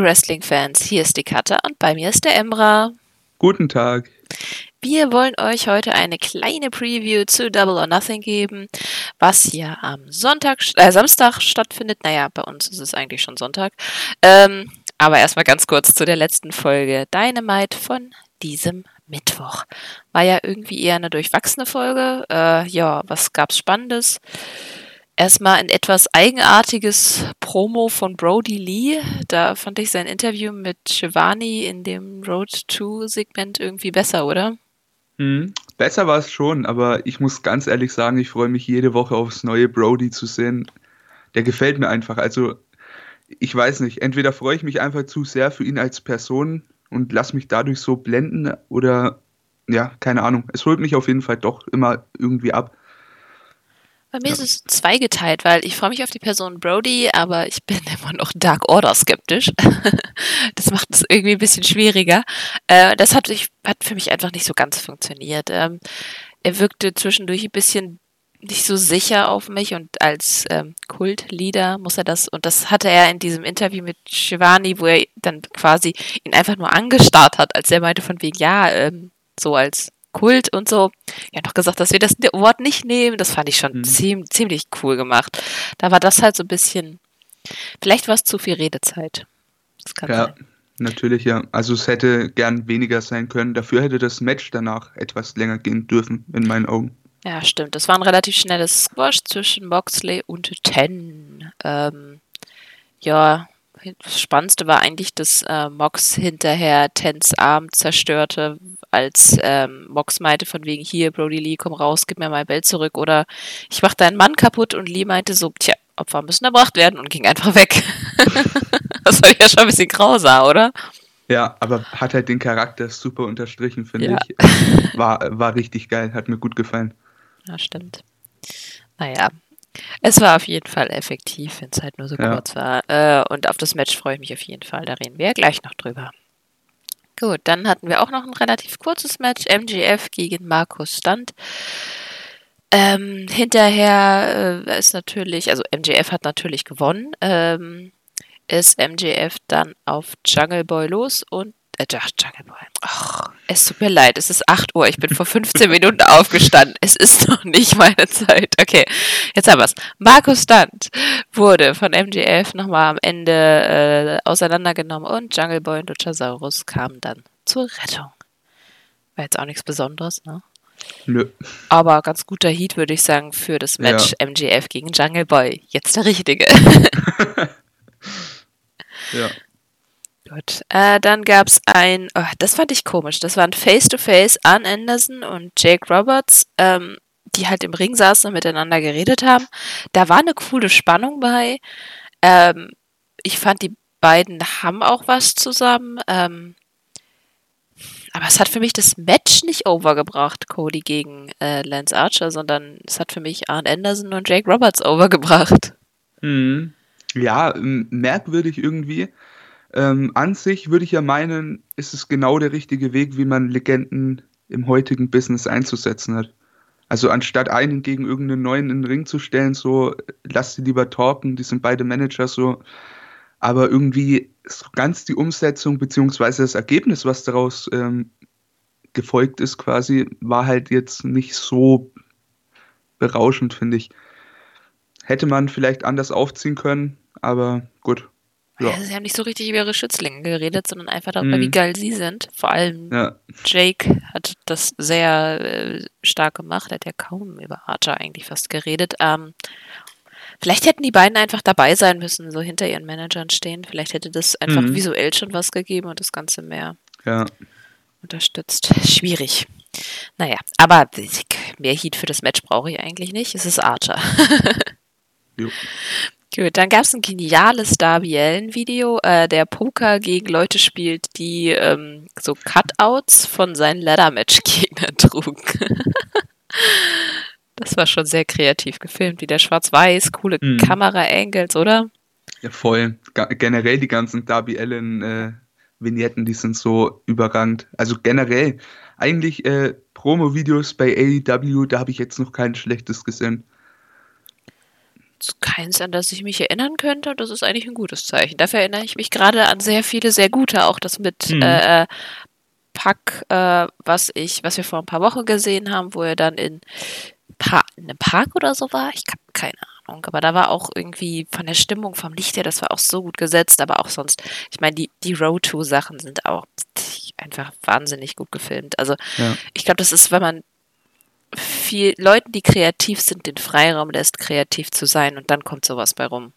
liebe Wrestling-Fans, hier ist die Katja und bei mir ist der Emra. Guten Tag. Wir wollen euch heute eine kleine Preview zu Double or Nothing geben, was hier am Sonntag, äh, Samstag stattfindet. Naja, bei uns ist es eigentlich schon Sonntag. Ähm, aber erstmal ganz kurz zu der letzten Folge Dynamite von diesem Mittwoch. War ja irgendwie eher eine durchwachsene Folge. Äh, ja, was gab's Spannendes? Erstmal ein etwas eigenartiges Promo von Brody Lee. Da fand ich sein Interview mit Shivani in dem Road 2 Segment irgendwie besser, oder? Mhm. Besser war es schon, aber ich muss ganz ehrlich sagen, ich freue mich jede Woche aufs neue Brody zu sehen. Der gefällt mir einfach. Also, ich weiß nicht, entweder freue ich mich einfach zu sehr für ihn als Person und lasse mich dadurch so blenden oder ja, keine Ahnung. Es holt mich auf jeden Fall doch immer irgendwie ab. Bei mir ja. ist es zweigeteilt, weil ich freue mich auf die Person Brody, aber ich bin immer noch Dark Order skeptisch. das macht es irgendwie ein bisschen schwieriger. Äh, das hat, ich, hat für mich einfach nicht so ganz funktioniert. Ähm, er wirkte zwischendurch ein bisschen nicht so sicher auf mich und als ähm, Kultleader muss er das, und das hatte er in diesem Interview mit Shivani, wo er dann quasi ihn einfach nur angestarrt hat, als er meinte von wegen, ja, ähm, so als Kult und so. Er hat noch gesagt, dass wir das Wort nicht nehmen. Das fand ich schon mhm. ziemlich, ziemlich cool gemacht. Da war das halt so ein bisschen, vielleicht war es zu viel Redezeit. ja, sein. natürlich, ja. Also es hätte gern weniger sein können. Dafür hätte das Match danach etwas länger gehen dürfen, in meinen Augen. Ja, stimmt. Das war ein relativ schnelles Squash zwischen Moxley und Ten. Ähm, ja, das Spannendste war eigentlich, dass äh, Mox hinterher Tens Arm zerstörte, als ähm, Mox meinte von wegen, hier, Brody Lee, komm raus, gib mir mein Belt zurück oder ich mach deinen Mann kaputt und Lee meinte so, tja, Opfer müssen erbracht werden und ging einfach weg. das war ja schon ein bisschen grausam, oder? Ja, aber hat halt den Charakter super unterstrichen, finde ja. ich. War, war richtig geil, hat mir gut gefallen. Ja, stimmt. Naja, es war auf jeden Fall effektiv, wenn es halt nur so ja. kurz war. Äh, und auf das Match freue ich mich auf jeden Fall. Da reden wir ja gleich noch drüber. Gut, dann hatten wir auch noch ein relativ kurzes Match. MGF gegen Markus Stunt. Ähm, hinterher äh, ist natürlich, also MJF hat natürlich gewonnen, ähm, ist MJF dann auf Jungle Boy los und äh, Jungle Boy. Ach, es tut mir leid, es ist 8 Uhr. Ich bin vor 15 Minuten aufgestanden. Es ist noch nicht meine Zeit. Okay, jetzt haben wir es. Markus Stunt wurde von MGF nochmal am Ende äh, auseinandergenommen und Jungle Boy und Luchasaurus kamen dann zur Rettung. War jetzt auch nichts Besonderes, ne? Nö. Aber ganz guter Heat, würde ich sagen, für das Match ja. MGF gegen Jungle Boy. Jetzt der richtige. ja. Gut. Äh, dann gab es ein, oh, das fand ich komisch, das waren Face-to-Face Ann Anderson und Jake Roberts, ähm, die halt im Ring saßen und miteinander geredet haben. Da war eine coole Spannung bei. Ähm, ich fand, die beiden haben auch was zusammen. Ähm, aber es hat für mich das Match nicht overgebracht, Cody gegen äh, Lance Archer, sondern es hat für mich Arn Anderson und Jake Roberts overgebracht. Mhm. Ja, merkwürdig irgendwie. Ähm, an sich würde ich ja meinen, ist es genau der richtige Weg, wie man Legenden im heutigen Business einzusetzen hat. Also anstatt einen gegen irgendeinen neuen in den Ring zu stellen, so lass sie lieber talken, die sind beide Manager so. Aber irgendwie so ganz die Umsetzung beziehungsweise das Ergebnis, was daraus ähm, gefolgt ist, quasi, war halt jetzt nicht so berauschend, finde ich. Hätte man vielleicht anders aufziehen können, aber gut. Ja. sie haben nicht so richtig über ihre Schützlinge geredet, sondern einfach darüber, mhm. wie geil sie sind. Vor allem ja. Jake hat das sehr äh, stark gemacht. Er hat ja kaum über Archer eigentlich fast geredet. Ähm, vielleicht hätten die beiden einfach dabei sein müssen, so hinter ihren Managern stehen. Vielleicht hätte das einfach mhm. visuell schon was gegeben und das Ganze mehr ja. unterstützt. Schwierig. Naja, aber mehr Heat für das Match brauche ich eigentlich nicht. Es ist Archer. Gut, dann gab es ein geniales Darby Allen-Video, äh, der Poker gegen Leute spielt, die ähm, so Cutouts von seinen Ladder-Match-Gegnern trugen. das war schon sehr kreativ gefilmt, wie der Schwarz-Weiß, coole mhm. Kamera-Angles, oder? Ja, voll. G generell die ganzen Darby Allen äh, die sind so überragend. Also generell, eigentlich äh, Promo-Videos bei AEW, da habe ich jetzt noch kein schlechtes gesehen. Keins, an das ich mich erinnern könnte. Das ist eigentlich ein gutes Zeichen. Dafür erinnere ich mich gerade an sehr viele sehr gute, auch das mit mhm. äh, Pack, äh, was ich, was wir vor ein paar Wochen gesehen haben, wo er dann in, pa in einem Park oder so war. Ich habe keine Ahnung, aber da war auch irgendwie von der Stimmung, vom Licht her, das war auch so gut gesetzt, aber auch sonst, ich meine, die, die Road to Sachen sind auch einfach wahnsinnig gut gefilmt. Also ja. ich glaube, das ist, wenn man viel Leuten, die kreativ sind, den Freiraum lässt, kreativ zu sein und dann kommt sowas bei rum.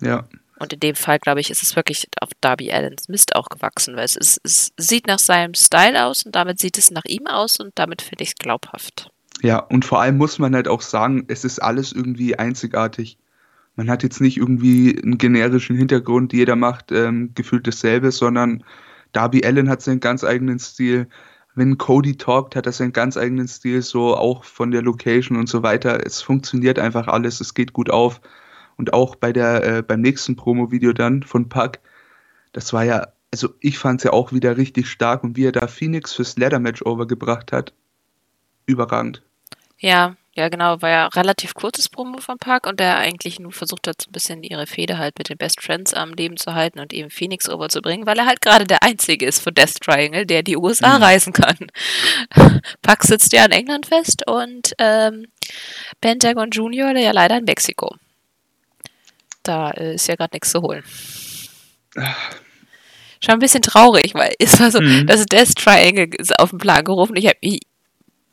Ja. Und in dem Fall, glaube ich, ist es wirklich auf Darby Allens Mist auch gewachsen, weil es, ist, es sieht nach seinem Style aus und damit sieht es nach ihm aus und damit finde ich es glaubhaft. Ja, und vor allem muss man halt auch sagen, es ist alles irgendwie einzigartig. Man hat jetzt nicht irgendwie einen generischen Hintergrund, jeder macht ähm, gefühlt dasselbe, sondern Darby Allen hat seinen ganz eigenen Stil. Wenn Cody talkt, hat er seinen ganz eigenen Stil, so auch von der Location und so weiter. Es funktioniert einfach alles, es geht gut auf. Und auch bei der, äh, beim nächsten Promo-Video dann von Puck, das war ja, also ich fand es ja auch wieder richtig stark und wie er da Phoenix fürs Ladder-Match overgebracht hat, überragend. Ja, ja, genau, war ja relativ kurzes Promo von Park und der eigentlich nur versucht hat, so ein bisschen ihre Fehde halt mit den Best Friends am Leben zu halten und eben Phoenix overzubringen, weil er halt gerade der Einzige ist von Death Triangle, der die USA mhm. reisen kann. Park sitzt ja in England fest und ähm, Pentagon Junior, der ja leider in Mexiko da äh, ist ja gerade nichts zu holen. Schon ein bisschen traurig, weil es war so, mhm. das Death Triangle ist auf den Plan gerufen. Ich habe mich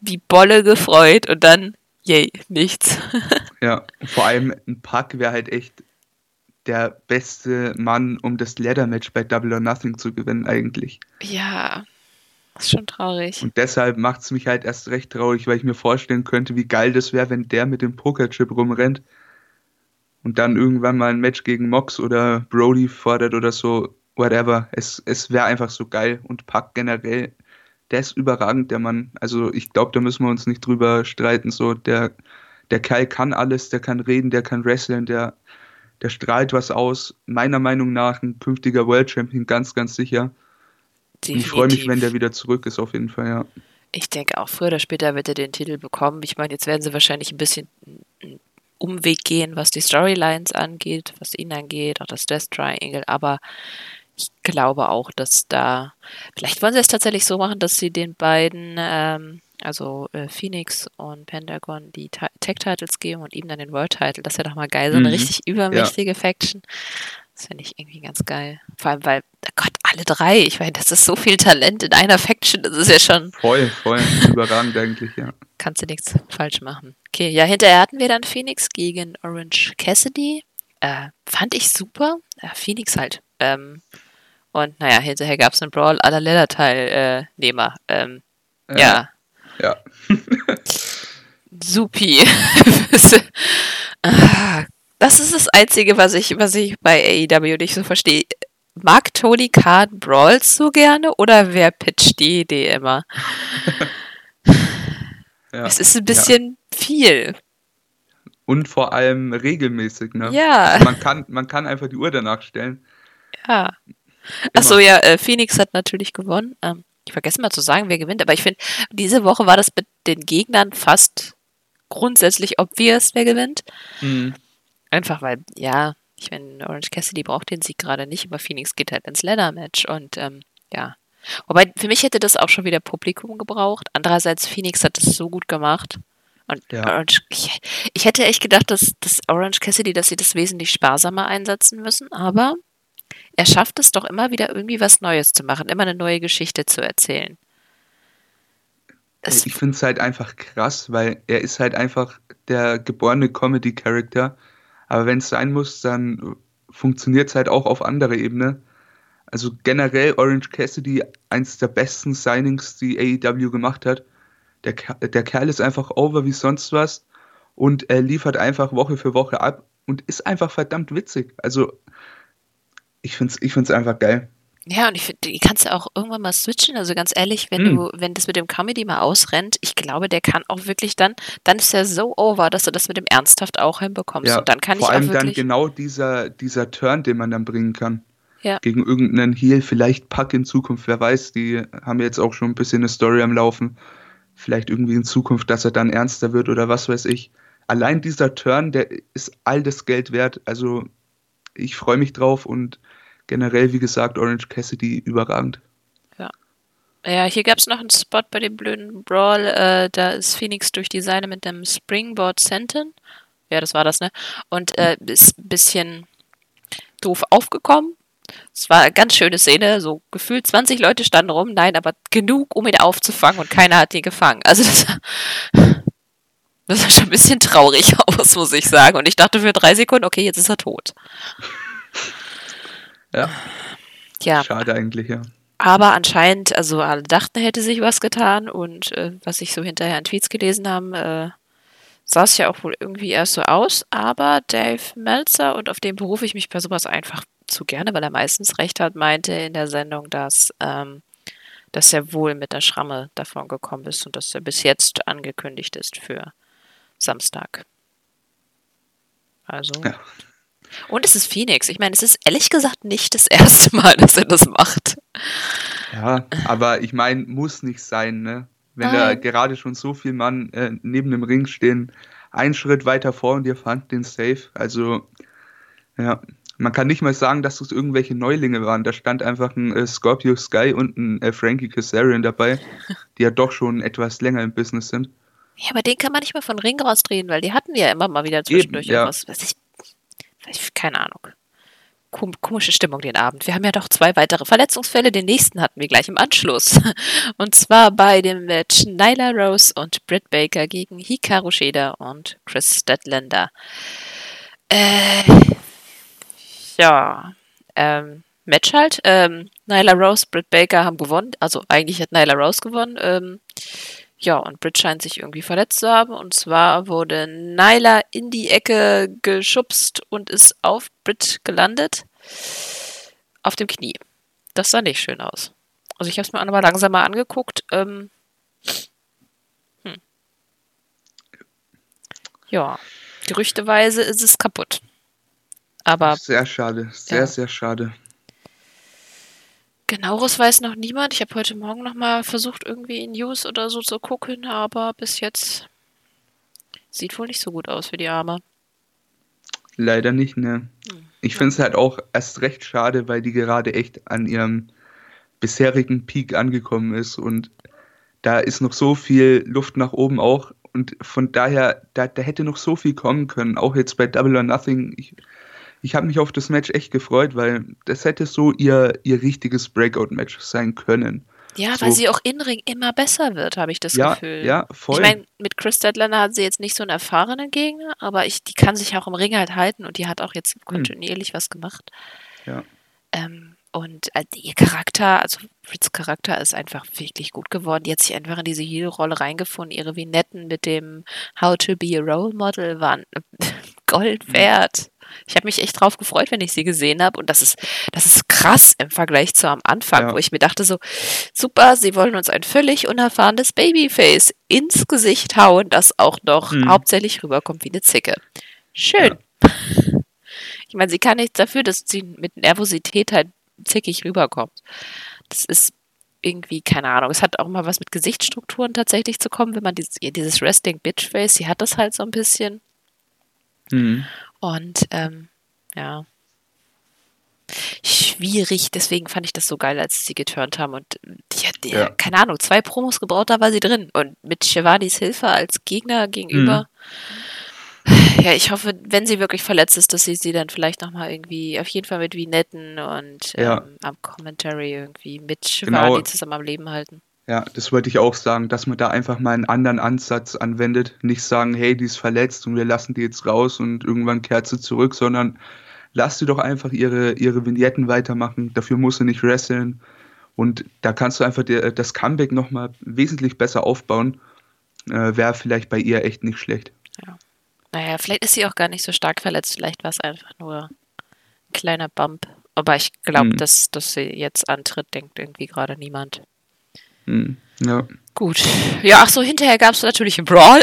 wie Bolle gefreut und dann, yay, nichts. ja, vor allem ein Pack wäre halt echt der beste Mann, um das Leather-Match bei Double or Nothing zu gewinnen, eigentlich. Ja, ist schon traurig. Und deshalb macht es mich halt erst recht traurig, weil ich mir vorstellen könnte, wie geil das wäre, wenn der mit dem Pokerchip rumrennt und dann irgendwann mal ein Match gegen Mox oder Brody fordert oder so, whatever. Es, es wäre einfach so geil und Pack generell, der ist überragend, der Mann. Also ich glaube, da müssen wir uns nicht drüber streiten. So, der, der Kerl kann alles, der kann reden, der kann wresteln, der, der strahlt was aus. Meiner Meinung nach ein künftiger World Champion, ganz, ganz sicher. ich freue mich, wenn der wieder zurück ist, auf jeden Fall, ja. Ich denke auch, früher oder später wird er den Titel bekommen. Ich meine, jetzt werden sie wahrscheinlich ein bisschen Umweg gehen, was die Storylines angeht, was ihn angeht, auch das Death Triangle, aber ich glaube auch, dass da, vielleicht wollen sie es tatsächlich so machen, dass sie den beiden, ähm, also äh, Phoenix und Pentagon, die Tech-Titles geben und ihm dann den World-Title. Das wäre doch mal geil, so eine mhm. richtig übermächtige ja. Faction. Das finde ich irgendwie ganz geil. Vor allem, weil, oh Gott, alle drei, ich meine, das ist so viel Talent in einer Faction, das ist ja schon. Voll, voll, überragend eigentlich, ja. Kannst du nichts falsch machen. Okay, ja, hinterher hatten wir dann Phoenix gegen Orange Cassidy. Äh, fand ich super. Ja, Phoenix halt. Ähm, und naja, hinterher gab es einen Brawl aller Leatherteilnehmer. Äh, ähm, äh, ja. Ja. Supi. das ist das Einzige, was ich, was ich bei AEW nicht so verstehe. Mag Tony Khan Brawls so gerne oder wer pitcht die Idee immer? ja, es ist ein bisschen ja. viel. Und vor allem regelmäßig, ne? Ja. Man kann, man kann einfach die Uhr danach stellen. Ja. Achso, ja, äh, Phoenix hat natürlich gewonnen. Ähm, ich vergesse mal zu sagen, wer gewinnt, aber ich finde, diese Woche war das mit den Gegnern fast grundsätzlich obvious, wer gewinnt. Mhm. Einfach weil, ja, ich meine, Orange Cassidy braucht den Sieg gerade nicht, aber Phoenix geht halt ins Leather-Match und ähm, ja. Wobei, für mich hätte das auch schon wieder Publikum gebraucht. Andererseits, Phoenix hat das so gut gemacht. Und ja. Orange, ich, ich, hätte echt gedacht, dass, dass Orange Cassidy, dass sie das wesentlich sparsamer einsetzen müssen, aber er schafft es doch immer wieder irgendwie was Neues zu machen, immer eine neue Geschichte zu erzählen. Es ich finde es halt einfach krass, weil er ist halt einfach der geborene Comedy-Character aber wenn es sein muss, dann funktioniert es halt auch auf anderer Ebene. Also generell Orange Cassidy, eins der besten Signings, die AEW gemacht hat. Der, der Kerl ist einfach over wie sonst was und er liefert einfach Woche für Woche ab und ist einfach verdammt witzig. Also ich finde es ich find's einfach geil. Ja, und ich finde, die kannst du auch irgendwann mal switchen. Also ganz ehrlich, wenn hm. du, wenn das mit dem Comedy mal ausrennt, ich glaube, der kann auch wirklich dann, dann ist er so over, dass du das mit dem ernsthaft auch hinbekommst. Ja, und dann kann vor ich allem auch wirklich dann genau dieser, dieser Turn, den man dann bringen kann. Ja. Gegen irgendeinen Heal, vielleicht Pack in Zukunft, wer weiß, die haben jetzt auch schon ein bisschen eine Story am Laufen. Vielleicht irgendwie in Zukunft, dass er dann ernster wird oder was weiß ich. allein dieser Turn, der ist all das Geld wert. Also ich freue mich drauf und generell, wie gesagt, Orange Cassidy überragend. Ja. Ja, hier gab es noch einen Spot bei dem blöden Brawl. Äh, da ist Phoenix durch die Seile mit dem Springboard Senton. Ja, das war das, ne? Und äh, ist ein bisschen doof aufgekommen. Es war eine ganz schöne Szene, so gefühlt 20 Leute standen rum, nein, aber genug, um ihn aufzufangen und keiner hat ihn gefangen. Also das, das sah schon ein bisschen traurig aus, muss ich sagen. Und ich dachte für drei Sekunden, okay, jetzt ist er tot. Ja. Ja. Schade eigentlich, ja. Aber anscheinend, also alle dachten, hätte sich was getan und äh, was ich so hinterher in Tweets gelesen habe, äh, sah es ja auch wohl irgendwie erst so aus. Aber Dave Meltzer, und auf den berufe ich mich bei sowas einfach zu gerne, weil er meistens recht hat, meinte in der Sendung, dass, ähm, dass er wohl mit der Schramme davon gekommen ist und dass er bis jetzt angekündigt ist für Samstag. Also. Ja. Und es ist Phoenix. Ich meine, es ist ehrlich gesagt nicht das erste Mal, dass er das macht. Ja, aber ich meine, muss nicht sein, ne? Wenn Nein. da gerade schon so viel Mann äh, neben dem Ring stehen, einen Schritt weiter vor und ihr fangt den Safe. Also, ja, man kann nicht mal sagen, dass es irgendwelche Neulinge waren. Da stand einfach ein äh, Scorpio Sky und ein äh, Frankie Kazarian dabei, die ja doch schon etwas länger im Business sind. Ja, aber den kann man nicht mal von Ring rausdrehen, weil die hatten ja immer mal wieder zwischendurch Eben, ja. was. was ich, ich, keine Ahnung. Komische Stimmung den Abend. Wir haben ja doch zwei weitere Verletzungsfälle. Den nächsten hatten wir gleich im Anschluss. Und zwar bei dem Match Nyla Rose und Britt Baker gegen Hikaru Shida und Chris Statlander. Äh, ja, ähm, Match halt. Ähm, Nyla Rose, Britt Baker haben gewonnen. Also eigentlich hat Nyla Rose gewonnen. Ähm, ja, und Britt scheint sich irgendwie verletzt zu haben. Und zwar wurde Nyla in die Ecke geschubst und ist auf Britt gelandet. Auf dem Knie. Das sah nicht schön aus. Also ich habe es mir auch nochmal langsamer angeguckt. Ähm, hm. Ja, gerüchteweise ist es kaputt. Aber. Sehr schade, sehr, ja. sehr schade. Genaueres weiß noch niemand. Ich habe heute Morgen nochmal versucht, irgendwie in News oder so zu gucken, aber bis jetzt sieht wohl nicht so gut aus für die Arme. Leider nicht, ne. Hm. Ich finde es halt auch erst recht schade, weil die gerade echt an ihrem bisherigen Peak angekommen ist und da ist noch so viel Luft nach oben auch und von daher, da, da hätte noch so viel kommen können, auch jetzt bei Double or Nothing. Ich, ich habe mich auf das Match echt gefreut, weil das hätte so ihr, ihr richtiges Breakout-Match sein können. Ja, so. weil sie auch in Ring immer besser wird, habe ich das ja, Gefühl. Ja, voll. Ich meine, mit Chris Deadlander hat sie jetzt nicht so einen erfahrenen Gegner, aber ich, die kann sich auch im Ring halt halten und die hat auch jetzt hm. kontinuierlich hm. was gemacht. Ja. Ähm, und äh, ihr Charakter, also Fritz Charakter ist einfach wirklich gut geworden. Die hat sich einfach in diese Heel-Rolle reingefunden. Ihre Vignetten mit dem How to be a Role Model waren Gold hm. wert. Ich habe mich echt drauf gefreut, wenn ich sie gesehen habe. Und das ist, das ist krass im Vergleich zu am Anfang, ja. wo ich mir dachte so, super, sie wollen uns ein völlig unerfahrenes Babyface ins Gesicht hauen, das auch noch hm. hauptsächlich rüberkommt wie eine Zicke. Schön. Ja. Ich meine, sie kann nichts dafür, dass sie mit Nervosität halt zickig rüberkommt. Das ist irgendwie, keine Ahnung, es hat auch mal was mit Gesichtsstrukturen tatsächlich zu kommen, wenn man dieses, dieses Resting Bitch Face, sie hat das halt so ein bisschen. Mhm. Und ähm, ja. Schwierig, deswegen fand ich das so geil, als sie geturnt haben. Und die hat, ja. keine Ahnung, zwei Promos gebraucht, da war sie drin. Und mit Shivadis Hilfe als Gegner gegenüber. Mhm. Ja, ich hoffe, wenn sie wirklich verletzt ist, dass sie sie dann vielleicht nochmal irgendwie, auf jeden Fall mit Vinetten und ja. ähm, am Commentary irgendwie mit Shivadi genau. zusammen am Leben halten. Ja, das wollte ich auch sagen, dass man da einfach mal einen anderen Ansatz anwendet. Nicht sagen, hey, die ist verletzt und wir lassen die jetzt raus und irgendwann kehrt sie zurück, sondern lass sie doch einfach ihre, ihre Vignetten weitermachen. Dafür muss sie nicht wresteln. Und da kannst du einfach der, das Comeback nochmal wesentlich besser aufbauen. Äh, Wäre vielleicht bei ihr echt nicht schlecht. Ja. Naja, vielleicht ist sie auch gar nicht so stark verletzt. Vielleicht war es einfach nur ein kleiner Bump. Aber ich glaube, hm. dass, dass sie jetzt antritt, denkt irgendwie gerade niemand. Hm, ja. Gut. Ja, ach so, hinterher gab es natürlich einen Brawl.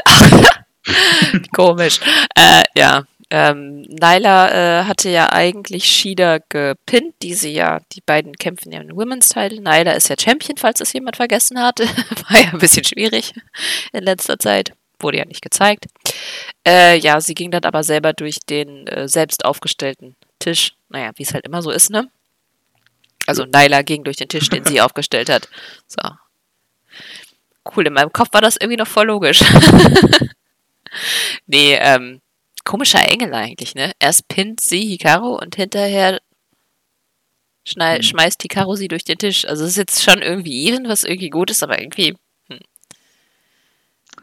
Komisch. Äh, ja. Ähm, Nyla äh, hatte ja eigentlich Shida gepinnt, die sie ja, die beiden kämpfen ja im Women's Title. Nyla ist ja Champion, falls das jemand vergessen hat. War ja ein bisschen schwierig in letzter Zeit. wurde ja nicht gezeigt. Äh, ja, sie ging dann aber selber durch den äh, selbst aufgestellten Tisch. Naja, wie es halt immer so ist, ne? Also Nyla ging durch den Tisch, den sie aufgestellt hat. So. Cool, in meinem Kopf war das irgendwie noch voll logisch. nee, ähm, komischer Engel eigentlich, ne? Erst pinnt sie Hikaru und hinterher Schnei hm. schmeißt Hikaru sie durch den Tisch. Also es ist jetzt schon irgendwie even, was irgendwie gut ist, aber irgendwie. Hm.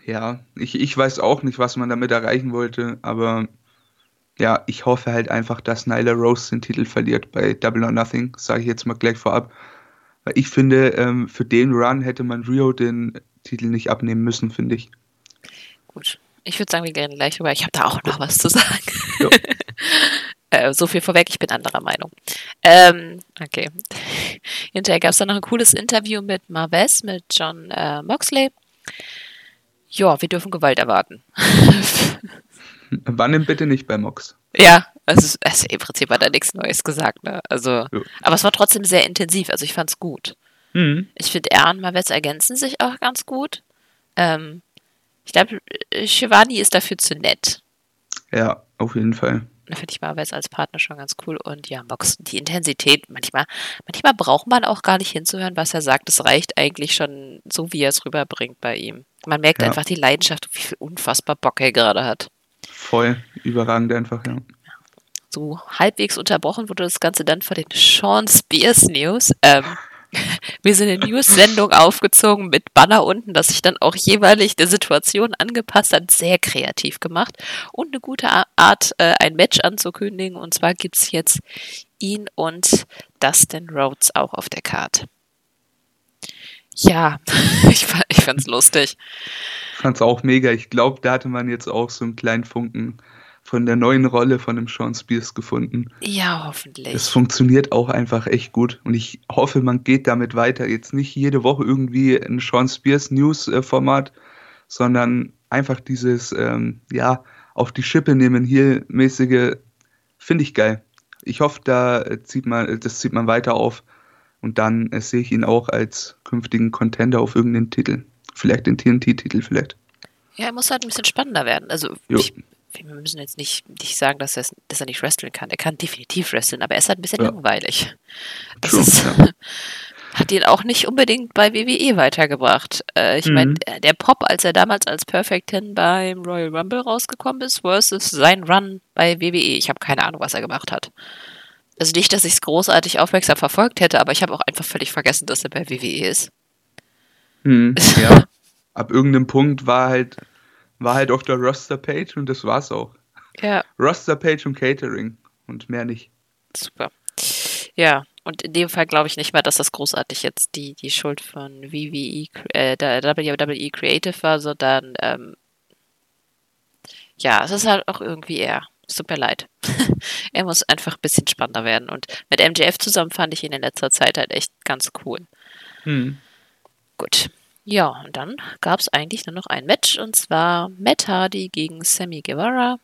Ja, ich, ich weiß auch nicht, was man damit erreichen wollte, aber ja, ich hoffe halt einfach, dass Nyla Rose den Titel verliert bei Double or Nothing, sage ich jetzt mal gleich vorab. Weil ich finde, ähm, für den Run hätte man Rio den Titel nicht abnehmen müssen, finde ich. Gut, ich würde sagen, wir gehen gleich rüber. Ich habe da auch noch was zu sagen. Ja. Äh, so viel vorweg, ich bin anderer Meinung. Ähm, okay. Hinterher gab es dann noch ein cooles Interview mit Marves, mit John äh, Moxley. Ja, wir dürfen Gewalt erwarten. Wann denn bitte nicht bei Mox? Ja, also, also im Prinzip hat er nichts Neues gesagt, ne? Also, ja. aber es war trotzdem sehr intensiv, also ich fand's gut. Mhm. Ich finde, er und Marves ergänzen sich auch ganz gut. Ähm, ich glaube, Shivani ist dafür zu nett. Ja, auf jeden Fall. Da finde ich Marvels als Partner schon ganz cool. Und ja, Mox, die Intensität, manchmal, manchmal braucht man auch gar nicht hinzuhören, was er sagt. Es reicht eigentlich schon so, wie er es rüberbringt bei ihm. Man merkt ja. einfach die Leidenschaft, wie viel unfassbar Bock er gerade hat. Voll, überragend einfach, ja. So halbwegs unterbrochen wurde das Ganze dann von den Sean Spears News. Ähm, wir sind eine News-Sendung aufgezogen mit Banner unten, das sich dann auch jeweilig der Situation angepasst hat. Sehr kreativ gemacht und eine gute Art, äh, ein Match anzukündigen. Und zwar gibt es jetzt ihn und Dustin Rhodes auch auf der Karte. Ja, ich, ich fand's lustig. Ich fand's auch mega. Ich glaube, da hatte man jetzt auch so einen kleinen Funken von der neuen Rolle von dem Sean Spears gefunden. Ja, hoffentlich. Es funktioniert auch einfach echt gut und ich hoffe, man geht damit weiter. Jetzt nicht jede Woche irgendwie ein Sean Spears News-Format, sondern einfach dieses, ähm, ja, auf die Schippe nehmen hier mäßige, finde ich geil. Ich hoffe, da zieht man, das zieht man weiter auf und dann äh, sehe ich ihn auch als künftigen Contender auf irgendeinen Titel. Vielleicht den TNT-Titel vielleicht. Ja, er muss halt ein bisschen spannender werden. Also ich, wir müssen jetzt nicht, nicht sagen, dass, dass er nicht wresteln kann. Er kann definitiv wresteln, aber er ist halt ein bisschen ja. langweilig. Das True, ist, ja. hat ihn auch nicht unbedingt bei WWE weitergebracht. Äh, ich mhm. meine, der Pop, als er damals als Perfect Ten beim Royal Rumble rausgekommen ist, versus sein Run bei WWE. Ich habe keine Ahnung, was er gemacht hat. Also nicht, dass ich es großartig aufmerksam verfolgt hätte, aber ich habe auch einfach völlig vergessen, dass er bei WWE ist. Mhm, ja. Ab irgendeinem Punkt war halt war halt auf der Roster-Page und das war's auch. Ja. Roster-Page und Catering und mehr nicht. Super. Ja, und in dem Fall glaube ich nicht mehr, dass das großartig jetzt die, die Schuld von WWE, äh, der WWE Creative war, sondern ähm, ja, es ist halt auch irgendwie. Es tut mir leid. er muss einfach ein bisschen spannender werden. Und mit MJF zusammen fand ich ihn in letzter Zeit halt echt ganz cool. Hm. Gut. Ja, und dann gab es eigentlich nur noch ein Match und zwar Matt Hardy gegen Sammy Guevara.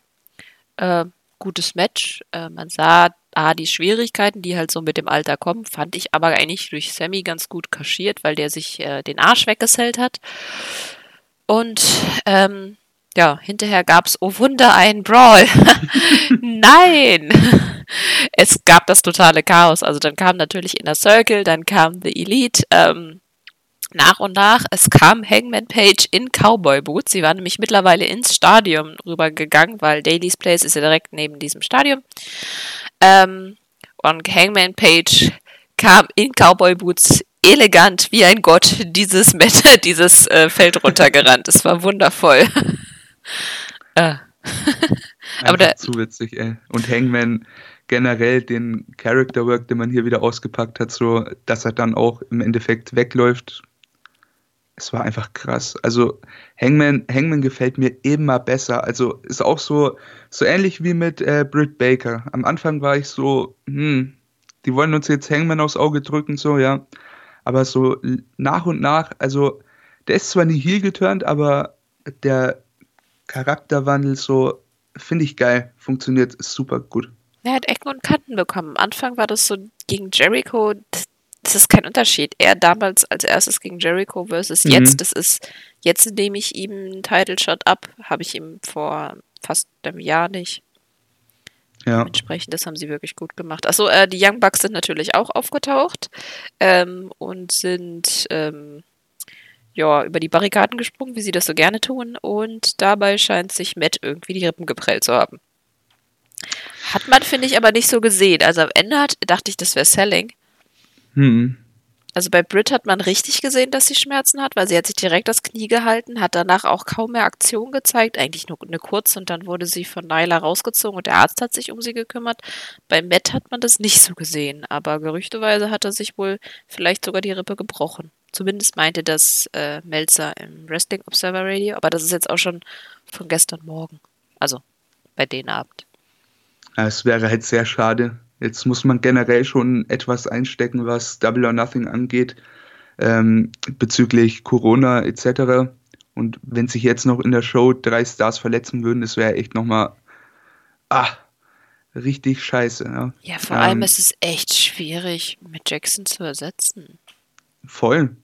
Äh, gutes Match. Äh, man sah ah, die Schwierigkeiten, die halt so mit dem Alter kommen, fand ich aber eigentlich durch Sammy ganz gut kaschiert, weil der sich äh, den Arsch weggesellt hat. Und ähm, ja, hinterher gab es, oh Wunder, einen Brawl. Nein! es gab das totale Chaos. Also dann kam natürlich Inner Circle, dann kam The Elite. Ähm, nach und nach. Es kam Hangman Page in Cowboy Boots. Sie war nämlich mittlerweile ins Stadion rübergegangen, weil Daily's Place ist ja direkt neben diesem Stadion. Ähm, und Hangman Page kam in Cowboy Boots elegant wie ein Gott dieses, Met dieses äh, Feld runtergerannt. Es war wundervoll. äh. Aber der, zu witzig, ey. Und Hangman generell den Character Work, den man hier wieder ausgepackt hat, so dass er dann auch im Endeffekt wegläuft, es war einfach krass. Also Hangman, Hangman gefällt mir immer besser. Also ist auch so, so ähnlich wie mit äh, Britt Baker. Am Anfang war ich so, hm, die wollen uns jetzt Hangman aufs Auge drücken, so, ja. Aber so nach und nach, also der ist zwar nie heel geturnt, aber der Charakterwandel so, finde ich geil, funktioniert super gut. Er hat Ecken und Kanten bekommen. Am Anfang war das so gegen Jericho, das ist kein Unterschied. Er damals als erstes gegen Jericho versus mhm. jetzt, das ist, jetzt nehme ich ihm einen Title Shot ab, habe ich ihm vor fast einem Jahr nicht. Ja. Dementsprechend, das haben sie wirklich gut gemacht. Achso, äh, die Young Bucks sind natürlich auch aufgetaucht ähm, und sind ähm, ja über die Barrikaden gesprungen, wie sie das so gerne tun. Und dabei scheint sich Matt irgendwie die Rippen geprellt zu haben. Hat man, finde ich, aber nicht so gesehen. Also am Ende hat, dachte ich, das wäre Selling. Hm. Also bei Brit hat man richtig gesehen, dass sie Schmerzen hat, weil sie hat sich direkt das Knie gehalten, hat danach auch kaum mehr Aktion gezeigt, eigentlich nur eine kurze und dann wurde sie von Nyla rausgezogen und der Arzt hat sich um sie gekümmert. Bei Matt hat man das nicht so gesehen, aber gerüchteweise hat er sich wohl vielleicht sogar die Rippe gebrochen. Zumindest meinte das äh, Melzer im Wrestling Observer Radio, aber das ist jetzt auch schon von gestern Morgen. Also bei den Abend. Ja, es wäre halt sehr schade, Jetzt muss man generell schon etwas einstecken, was Double or Nothing angeht, ähm, bezüglich Corona etc. Und wenn sich jetzt noch in der Show drei Stars verletzen würden, das wäre echt nochmal ah, richtig scheiße. Ja, ja vor ähm, allem ist es echt schwierig, mit Jackson zu ersetzen. Voll.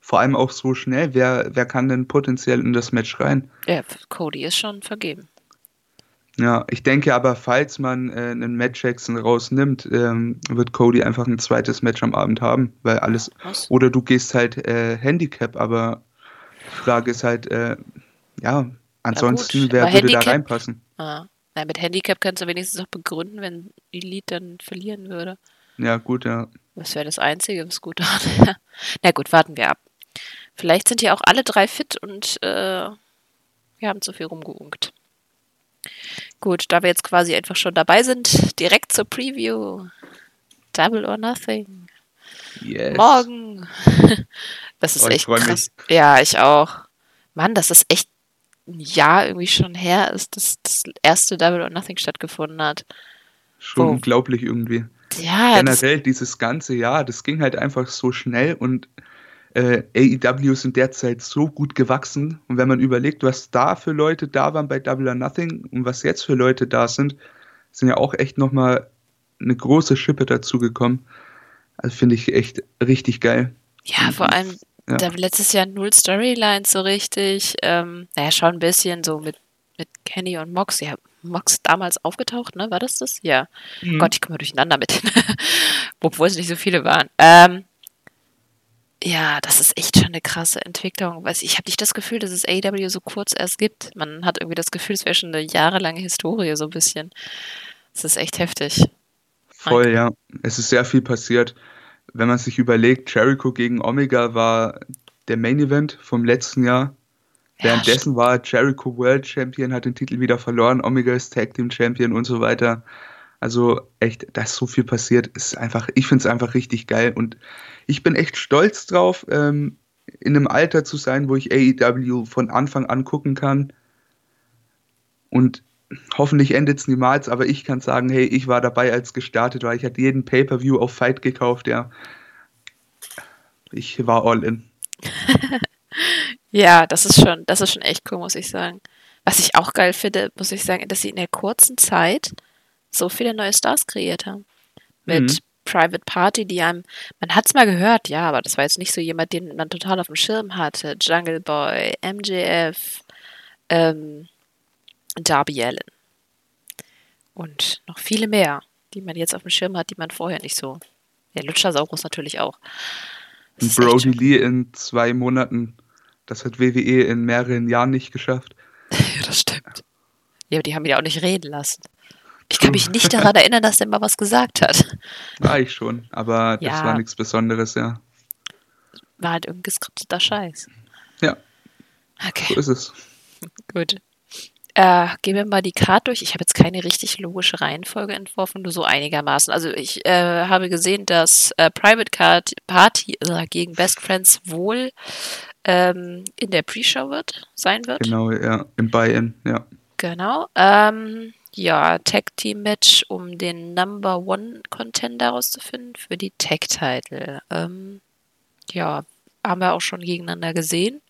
Vor allem auch so schnell. Wer, wer kann denn potenziell in das Match rein? Ja, Cody ist schon vergeben. Ja, ich denke aber, falls man äh, einen Matt Jackson rausnimmt, ähm, wird Cody einfach ein zweites Match am Abend haben, weil alles. Was? Oder du gehst halt äh, Handicap, aber die Frage ist halt, äh, ja, ansonsten, gut, wer würde Handicap, da reinpassen? Ah. Na, mit Handicap kannst du wenigstens auch begründen, wenn Elite dann verlieren würde. Ja, gut, ja. Das wäre das Einzige, was gut wäre. Na gut, warten wir ab. Vielleicht sind ja auch alle drei fit und äh, wir haben zu viel rumgeunkt. Gut, da wir jetzt quasi einfach schon dabei sind, direkt zur Preview. Double or Nothing. Yes. Morgen. Das ist oh, echt krass. Mich. Ja, ich auch. Mann, das ist echt ein Jahr irgendwie schon her ist, dass das erste Double or Nothing stattgefunden hat. Schon oh. unglaublich irgendwie. Ja. Generell dieses ganze Jahr, das ging halt einfach so schnell und äh, AEW sind derzeit so gut gewachsen. Und wenn man überlegt, was da für Leute da waren bei Double or Nothing und was jetzt für Leute da sind, sind ja auch echt nochmal eine große Schippe dazugekommen. Also finde ich echt richtig geil. Ja, vor allem ja. da letztes Jahr null Storylines so richtig. Ähm, naja, schon ein bisschen so mit, mit Kenny und Mox. Ja, Mox damals aufgetaucht, ne? War das das? Ja. Mhm. Gott, ich komme durcheinander mit. Obwohl es nicht so viele waren. Ähm, ja, das ist echt schon eine krasse Entwicklung. Weiß ich habe nicht das Gefühl, dass es AW so kurz erst gibt. Man hat irgendwie das Gefühl, es wäre schon eine jahrelange Historie, so ein bisschen. Das ist echt heftig. Voll, ja. Es ist sehr viel passiert. Wenn man sich überlegt, Jericho gegen Omega war der Main Event vom letzten Jahr. Ja, Währenddessen war Jericho World Champion, hat den Titel wieder verloren, Omega ist Tag Team Champion und so weiter. Also echt, da ist so viel passiert. Ist einfach, ich finde es einfach richtig geil und ich bin echt stolz drauf, ähm, in einem Alter zu sein, wo ich AEW von Anfang an gucken kann. Und hoffentlich endet es niemals, aber ich kann sagen, hey, ich war dabei, als gestartet war. Ich hatte jeden Pay-Per-View auf Fight gekauft, ja. Ich war all in. ja, das ist schon, das ist schon echt cool, muss ich sagen. Was ich auch geil finde, muss ich sagen, dass sie in der kurzen Zeit so viele neue Stars kreiert haben. Mit mhm. Private Party, die einem, man hat es mal gehört, ja, aber das war jetzt nicht so jemand, den man total auf dem Schirm hatte. Jungle Boy, MJF, ähm, Darby Allen. Und noch viele mehr, die man jetzt auf dem Schirm hat, die man vorher nicht so. Ja, Luchasaurus natürlich auch. Brody Lee in zwei Monaten. Das hat WWE in mehreren Jahren nicht geschafft. ja, das stimmt. Ja, aber die haben ihn ja auch nicht reden lassen. Ich kann mich nicht daran erinnern, dass der mal was gesagt hat. War ich schon, aber das ja. war nichts Besonderes, ja. War halt irgendein geskripteter Scheiß. Ja. Okay. So ist es. Gut. Äh, gehen wir mal die Karte durch. Ich habe jetzt keine richtig logische Reihenfolge entworfen, nur so einigermaßen. Also ich äh, habe gesehen, dass äh, Private Card Party äh, gegen Best Friends wohl ähm, in der Pre-Show wird, sein wird. Genau, ja, im Buy-In, ja. Genau. Ähm, ja, Tag Team Match, um den Number One Contender herauszufinden für die Tag Title. Ähm, ja, haben wir auch schon gegeneinander gesehen.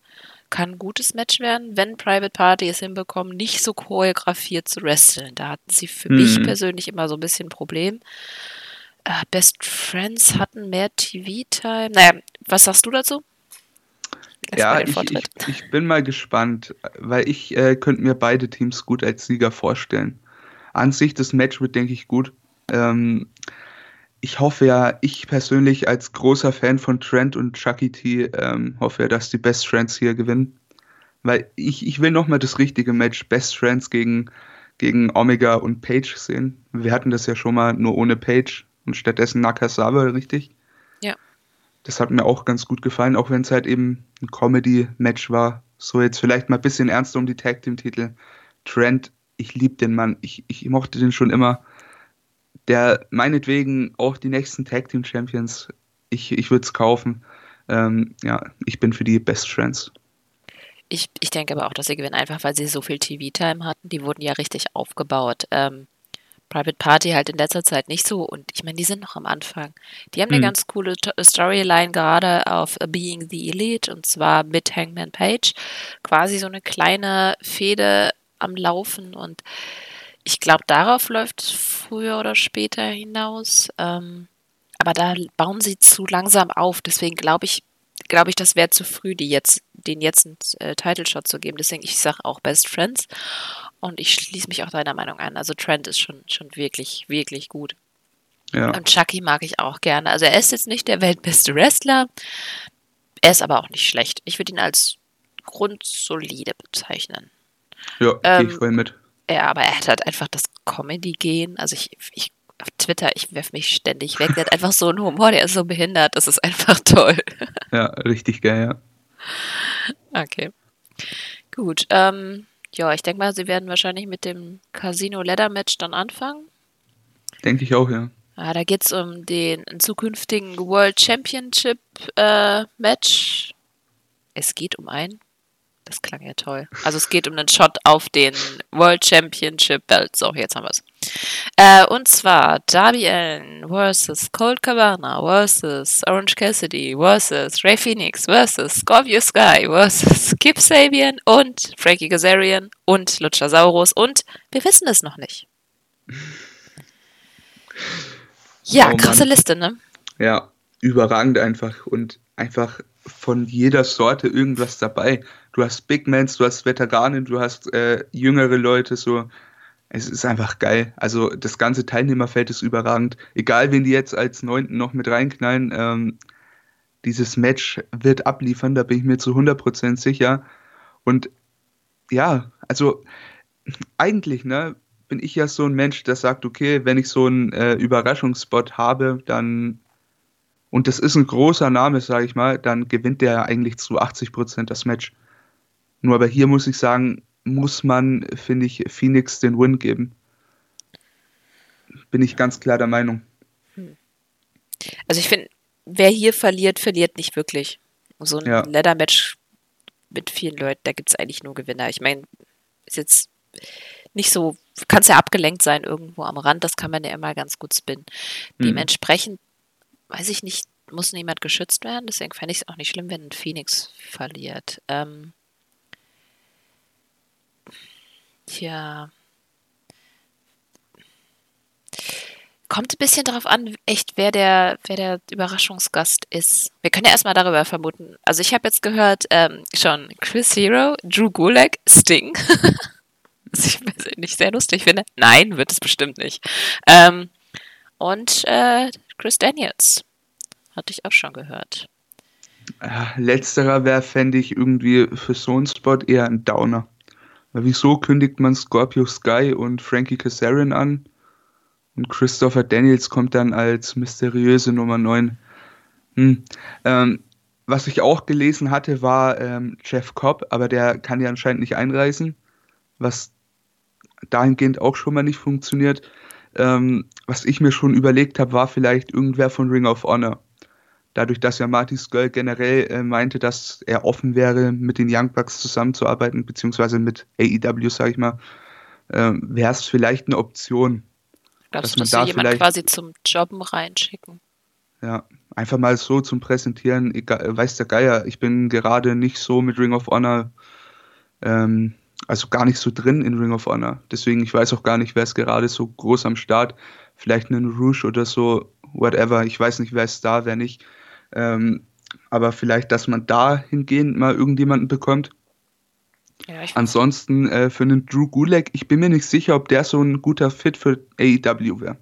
Kann ein gutes Match werden, wenn Private Party es hinbekommen, nicht so choreografiert zu wresteln. Da hatten sie für mhm. mich persönlich immer so ein bisschen ein Problem. Uh, Best Friends hatten mehr TV-Time. Naja, was sagst du dazu? ja, ich, ich, ich, bin mal gespannt, weil ich äh, könnte mir beide Teams gut als Sieger vorstellen. An sich, das Match wird, denke ich, gut. Ähm, ich hoffe ja, ich persönlich als großer Fan von Trent und Chucky T ähm, hoffe ja, dass die Best Friends hier gewinnen. Weil ich, ich will nochmal das richtige Match Best Friends gegen, gegen Omega und Page sehen. Wir hatten das ja schon mal nur ohne Page und stattdessen Nakasawa, richtig? Ja. Das hat mir auch ganz gut gefallen, auch wenn es halt eben ein Comedy-Match war. So jetzt vielleicht mal ein bisschen ernster um die Tag Team-Titel. Trent, ich liebe den Mann, ich, ich mochte den schon immer der meinetwegen auch die nächsten Tag Team Champions, ich, ich würde es kaufen. Ähm, ja, ich bin für die Best Friends. Ich, ich denke aber auch, dass sie gewinnen, einfach weil sie so viel TV-Time hatten. Die wurden ja richtig aufgebaut. Ähm, Private Party halt in letzter Zeit nicht so. Und ich meine, die sind noch am Anfang. Die haben eine hm. ganz coole Storyline gerade auf Being the Elite und zwar mit Hangman Page. Quasi so eine kleine Fehde am Laufen und ich glaube, darauf läuft es früher oder später hinaus. Ähm, aber da bauen sie zu langsam auf. Deswegen glaube ich, glaube ich, das wäre zu früh, die jetzt, den jetzt einen äh, Title Shot zu geben. Deswegen, ich sage auch Best Friends. Und ich schließe mich auch deiner Meinung an. Also Trent ist schon, schon wirklich, wirklich gut. Ja. Und Chucky mag ich auch gerne. Also er ist jetzt nicht der weltbeste Wrestler. Er ist aber auch nicht schlecht. Ich würde ihn als grundsolide bezeichnen. Ja, ähm, gehe ich voll mit. Ja, aber er hat halt einfach das Comedy-Gehen. Also ich, ich auf Twitter, ich werfe mich ständig weg. Der hat einfach so einen Humor, der ist so behindert. Das ist einfach toll. Ja, richtig geil, ja. Okay. Gut. Ähm, ja, ich denke mal, sie werden wahrscheinlich mit dem Casino-Leather-Match dann anfangen. Denke ich auch, ja. Ah, da geht es um den zukünftigen World Championship-Match. Äh, es geht um ein das klang ja toll. Also es geht um einen Shot auf den World Championship Belt. So, jetzt haben wir es. Äh, und zwar Darby Allen versus Colt Cabana versus Orange Cassidy versus Ray Phoenix versus Scorpio Sky versus Kip Sabian und Frankie Kazarian und Luchasaurus und wir wissen es noch nicht. Ja, oh krasse Liste, ne? Ja, überragend einfach und einfach von jeder Sorte irgendwas dabei. Du hast Big Mans, du hast Veteranen, du hast äh, jüngere Leute, so. Es ist einfach geil. Also das ganze Teilnehmerfeld ist überragend. Egal, wen die jetzt als Neunten noch mit reinknallen, ähm, dieses Match wird abliefern, da bin ich mir zu 100% sicher. Und ja, also eigentlich, ne, bin ich ja so ein Mensch, der sagt, okay, wenn ich so einen äh, Überraschungsspot habe, dann und das ist ein großer Name, sage ich mal, dann gewinnt der eigentlich zu 80 Prozent das Match. Nur aber hier muss ich sagen, muss man, finde ich, Phoenix den Win geben. Bin ich ganz klar der Meinung. Hm. Also ich finde, wer hier verliert, verliert nicht wirklich. So ein ja. Leather-Match mit vielen Leuten, da gibt es eigentlich nur Gewinner. Ich meine, ist jetzt nicht so, kann es ja abgelenkt sein irgendwo am Rand, das kann man ja immer ganz gut spinnen. Hm. Dementsprechend weiß ich nicht, muss niemand geschützt werden. Deswegen fände ich es auch nicht schlimm, wenn ein Phoenix verliert. Ähm, tja. Kommt ein bisschen darauf an, echt, wer der, wer der Überraschungsgast ist. Wir können ja erstmal darüber vermuten. Also ich habe jetzt gehört, ähm, schon Chris Hero, Drew Gulak, Sting. Was ich nicht sehr lustig finde. Nein, wird es bestimmt nicht. Ähm, und äh, Chris Daniels. Hatte ich auch schon gehört. Letzterer wäre, fände ich, irgendwie für so einen Spot eher ein Downer. Wieso kündigt man Scorpio Sky und Frankie Kazarian an? Und Christopher Daniels kommt dann als mysteriöse Nummer 9. Hm. Ähm, was ich auch gelesen hatte, war ähm, Jeff Cobb, aber der kann ja anscheinend nicht einreisen, was dahingehend auch schon mal nicht funktioniert. Ähm, was ich mir schon überlegt habe, war vielleicht irgendwer von Ring of Honor. Dadurch, dass ja Marty Skull generell äh, meinte, dass er offen wäre, mit den Young Bucks zusammenzuarbeiten, beziehungsweise mit AEW, sag ich mal, äh, wäre es vielleicht eine Option. Glaubst dass man da jemand quasi zum Jobben reinschicken? Ja, einfach mal so zum Präsentieren, egal, weiß der Geier, ich bin gerade nicht so mit Ring of Honor ähm, also gar nicht so drin in Ring of Honor. Deswegen, ich weiß auch gar nicht, wer ist gerade so groß am Start. Vielleicht einen Rouge oder so whatever. Ich weiß nicht, wer ist da, wer nicht. Ähm, aber vielleicht, dass man dahingehend mal irgendjemanden bekommt. Ja, Ansonsten äh, für einen Drew Gulak, ich bin mir nicht sicher, ob der so ein guter Fit für AEW wäre.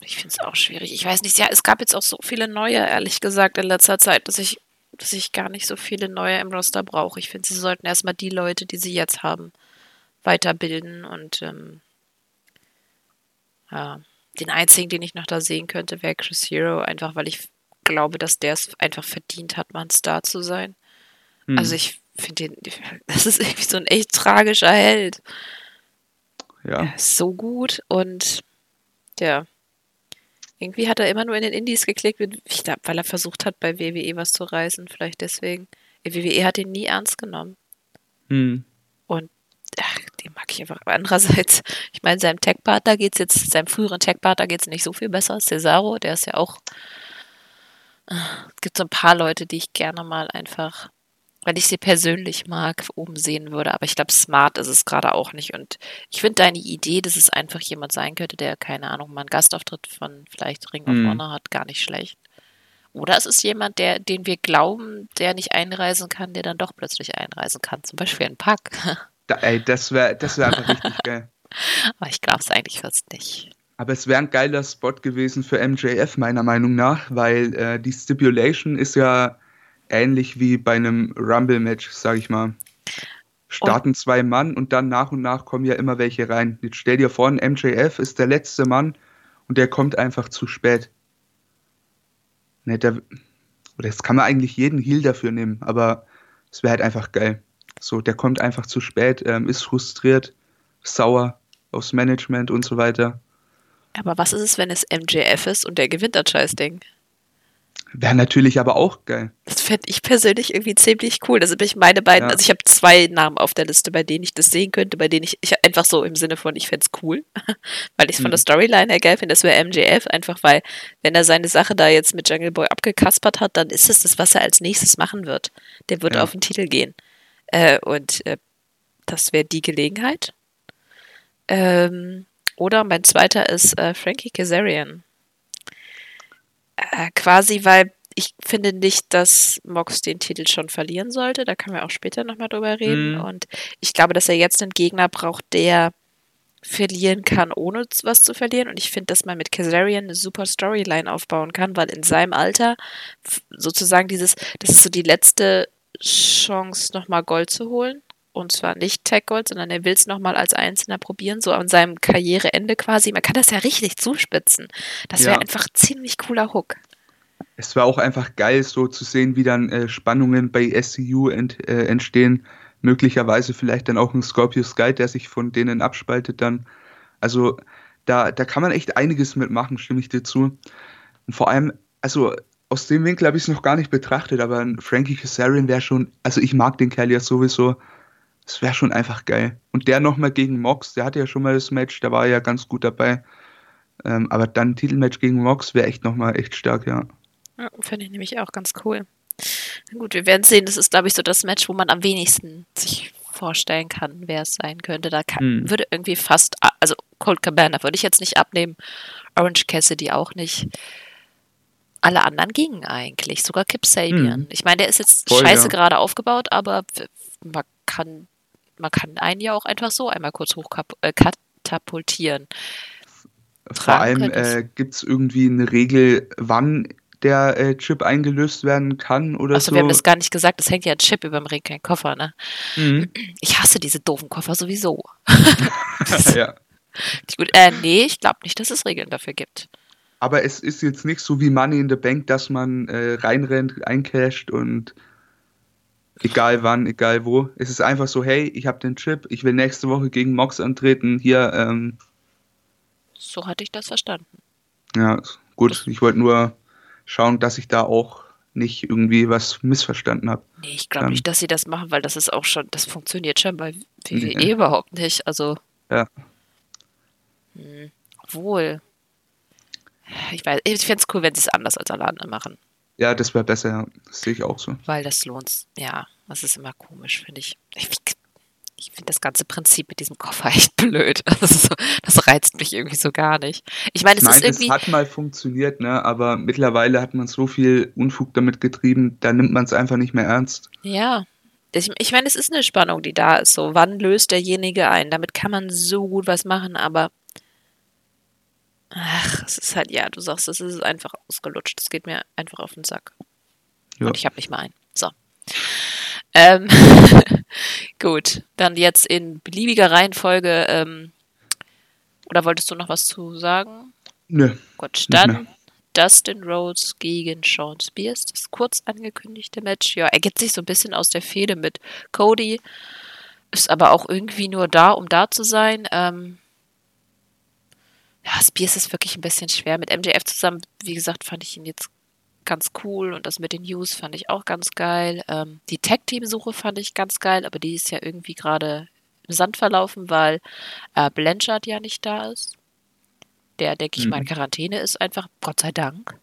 Ich finde es auch schwierig. Ich weiß nicht, ja, es gab jetzt auch so viele neue, ehrlich gesagt, in letzter Zeit, dass ich, dass ich gar nicht so viele neue im Roster brauche. Ich finde, sie sollten erstmal die Leute, die sie jetzt haben, weiterbilden und ähm, ja, den einzigen, den ich noch da sehen könnte, wäre Chris Hero, einfach weil ich glaube, dass der es einfach verdient hat, mal ein Star zu sein. Hm. Also ich finde den, das ist irgendwie so ein echt tragischer Held. Ja. Er ist so gut und ja. Irgendwie hat er immer nur in den Indies geklickt, weil er versucht hat, bei WWE was zu reißen, vielleicht deswegen. WWE hat ihn nie ernst genommen. Hm. Und ach, den mag ich einfach. Aber andererseits, ich meine, seinem Tech-Partner geht es jetzt, seinem früheren Tech-Partner geht es nicht so viel besser. Cesaro, der ist ja auch. Es gibt so ein paar Leute, die ich gerne mal einfach weil ich sie persönlich mag, oben sehen würde. Aber ich glaube, smart ist es gerade auch nicht. Und ich finde deine Idee, dass es einfach jemand sein könnte, der, keine Ahnung, mal einen Gastauftritt von vielleicht Ring of mhm. Honor hat, gar nicht schlecht. Oder es ist jemand, der, den wir glauben, der nicht einreisen kann, der dann doch plötzlich einreisen kann. Zum Beispiel ein Pack. Da, ey, das wäre das wär einfach richtig geil. Aber ich glaube es eigentlich fast nicht. Aber es wäre ein geiler Spot gewesen für MJF, meiner Meinung nach, weil äh, die Stipulation ist ja ähnlich wie bei einem Rumble-Match, sag ich mal. Starten und zwei Mann und dann nach und nach kommen ja immer welche rein. Jetzt stell dir vor, ein MJF ist der letzte Mann und der kommt einfach zu spät. Ne, der, oder jetzt kann man eigentlich jeden Heal dafür nehmen, aber es wäre halt einfach geil. So, der kommt einfach zu spät, ähm, ist frustriert, sauer aufs Management und so weiter. Aber was ist es, wenn es MJF ist und der gewinnt das Scheißding? Wäre natürlich aber auch geil. Das fände ich persönlich irgendwie ziemlich cool. Das sind ich meine beiden, ja. also ich habe zwei Namen auf der Liste, bei denen ich das sehen könnte, bei denen ich, ich einfach so im Sinne von, ich fände es cool, weil ich es von mhm. der Storyline her geil finde, das wäre MJF, einfach weil, wenn er seine Sache da jetzt mit Jungle Boy abgekaspert hat, dann ist es das, was er als nächstes machen wird. Der wird ja. auf den Titel gehen. Äh, und äh, das wäre die Gelegenheit. Ähm, oder mein zweiter ist äh, Frankie Kazarian. Äh, quasi, weil ich finde nicht, dass Mox den Titel schon verlieren sollte. Da können wir auch später nochmal drüber reden. Mhm. Und ich glaube, dass er jetzt einen Gegner braucht, der verlieren kann, ohne was zu verlieren. Und ich finde, dass man mit Kazarian eine super Storyline aufbauen kann, weil in seinem Alter sozusagen dieses, das ist so die letzte Chance, nochmal Gold zu holen. Und zwar nicht Tech Gold, sondern er will es nochmal als Einzelner probieren, so an seinem Karriereende quasi. Man kann das ja richtig zuspitzen. Das wäre ja. einfach ein ziemlich cooler Hook. Es war auch einfach geil, so zu sehen, wie dann äh, Spannungen bei SCU ent, äh, entstehen. Möglicherweise vielleicht dann auch ein Scorpio Sky, der sich von denen abspaltet dann. Also da, da kann man echt einiges mitmachen, stimme ich dir zu. Und vor allem, also aus dem Winkel habe ich es noch gar nicht betrachtet, aber ein Frankie Kazarian wäre schon, also ich mag den Kerl ja sowieso, das wäre schon einfach geil. Und der nochmal gegen Mox, der hatte ja schon mal das Match, der war ja ganz gut dabei. Ähm, aber dann ein Titelmatch gegen Mox wäre echt nochmal echt stark, ja. ja Finde ich nämlich auch ganz cool. Gut, wir werden sehen, das ist, glaube ich, so das Match, wo man am wenigsten sich vorstellen kann, wer es sein könnte. Da kann, hm. würde irgendwie fast, also Cold Cabana würde ich jetzt nicht abnehmen, Orange Cassidy auch nicht. Alle anderen gingen eigentlich, sogar Kip Sabian. Hm. Ich meine, der ist jetzt Voll, scheiße ja. gerade aufgebaut, aber man kann man kann einen ja auch einfach so einmal kurz hochkatapultieren. Äh, Vor allem äh, gibt es irgendwie eine Regel, wann der äh, Chip eingelöst werden kann oder Achso, so. wir haben das gar nicht gesagt, es hängt ja ein Chip über dem Ring, kein Koffer, ne? Mhm. Ich hasse diese doofen Koffer sowieso. ja. Gut, äh, nee, ich glaube nicht, dass es Regeln dafür gibt. Aber es ist jetzt nicht so wie Money in the Bank, dass man äh, reinrennt, eincasht und Egal wann, egal wo. Es ist einfach so, hey, ich habe den Chip, ich will nächste Woche gegen Mox antreten. Hier, ähm, So hatte ich das verstanden. Ja, gut. Ich wollte nur schauen, dass ich da auch nicht irgendwie was missverstanden habe. Nee, ich glaube nicht, dass sie das machen, weil das ist auch schon, das funktioniert schon bei WWE nee. überhaupt nicht. Also. Ja. Hm, wohl. Ich weiß, ich fände es cool, wenn sie es anders als alle anderen machen. Ja, das wäre besser, ja. Das sehe ich auch so. Weil das lohnt, ja, das ist immer komisch, finde ich. ich. ich finde das ganze Prinzip mit diesem Koffer echt blöd. Das, so, das reizt mich irgendwie so gar nicht. Ich meine, es ist irgendwie. Es hat mal funktioniert, ne? aber mittlerweile hat man so viel Unfug damit getrieben, da nimmt man es einfach nicht mehr ernst. Ja. Ich, ich meine, es ist eine Spannung, die da ist. So, wann löst derjenige ein? Damit kann man so gut was machen, aber. Ach, es ist halt, ja, du sagst, es ist einfach ausgelutscht. Es geht mir einfach auf den Sack. Ja. Und ich habe nicht mal einen. So. Ähm, gut, dann jetzt in beliebiger Reihenfolge. Ähm, oder wolltest du noch was zu sagen? Nö. Gut, dann Dustin Rhodes gegen Sean Spears. Das kurz angekündigte Match. Ja, ergibt sich so ein bisschen aus der Fehde mit Cody. Ist aber auch irgendwie nur da, um da zu sein. Ähm, ja, Spears ist wirklich ein bisschen schwer. Mit MJF zusammen, wie gesagt, fand ich ihn jetzt ganz cool und das mit den News fand ich auch ganz geil. Ähm, die Tag-Team-Suche fand ich ganz geil, aber die ist ja irgendwie gerade im Sand verlaufen, weil äh, Blanchard ja nicht da ist. Der, denke ich mhm. mal, in Quarantäne ist einfach, Gott sei Dank.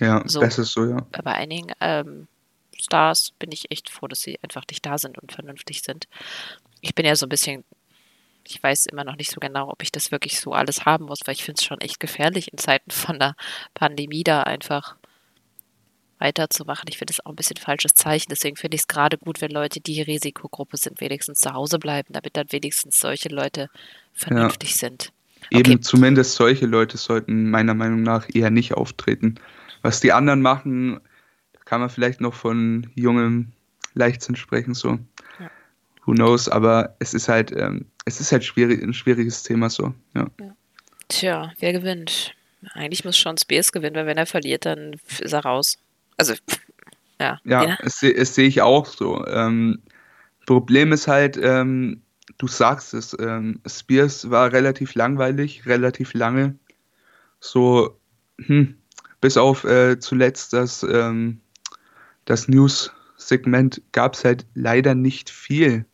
Ja, so, das ist so, ja. Bei einigen ähm, Stars bin ich echt froh, dass sie einfach nicht da sind und vernünftig sind. Ich bin ja so ein bisschen ich weiß immer noch nicht so genau, ob ich das wirklich so alles haben muss, weil ich finde es schon echt gefährlich in Zeiten von der Pandemie da einfach weiterzumachen. Ich finde es auch ein bisschen falsches Zeichen. Deswegen finde ich es gerade gut, wenn Leute, die Risikogruppe sind, wenigstens zu Hause bleiben, damit dann wenigstens solche Leute vernünftig ja. sind. Okay. Eben zumindest solche Leute sollten meiner Meinung nach eher nicht auftreten. Was die anderen machen, kann man vielleicht noch von jungem Leichtsinn sprechen, so. Ja. Who knows, aber es ist halt, ähm, es ist halt schwierig, ein schwieriges Thema so, ja. ja. Tja, wer gewinnt? Eigentlich muss schon Spears gewinnen, weil wenn er verliert, dann ist er raus. Also, ja. Ja, es, es sehe ich auch so. Ähm, Problem ist halt, ähm, du sagst es, ähm, Spears war relativ langweilig, relativ lange. So, hm, bis auf äh, zuletzt das, ähm, das News-Segment gab es halt leider nicht viel.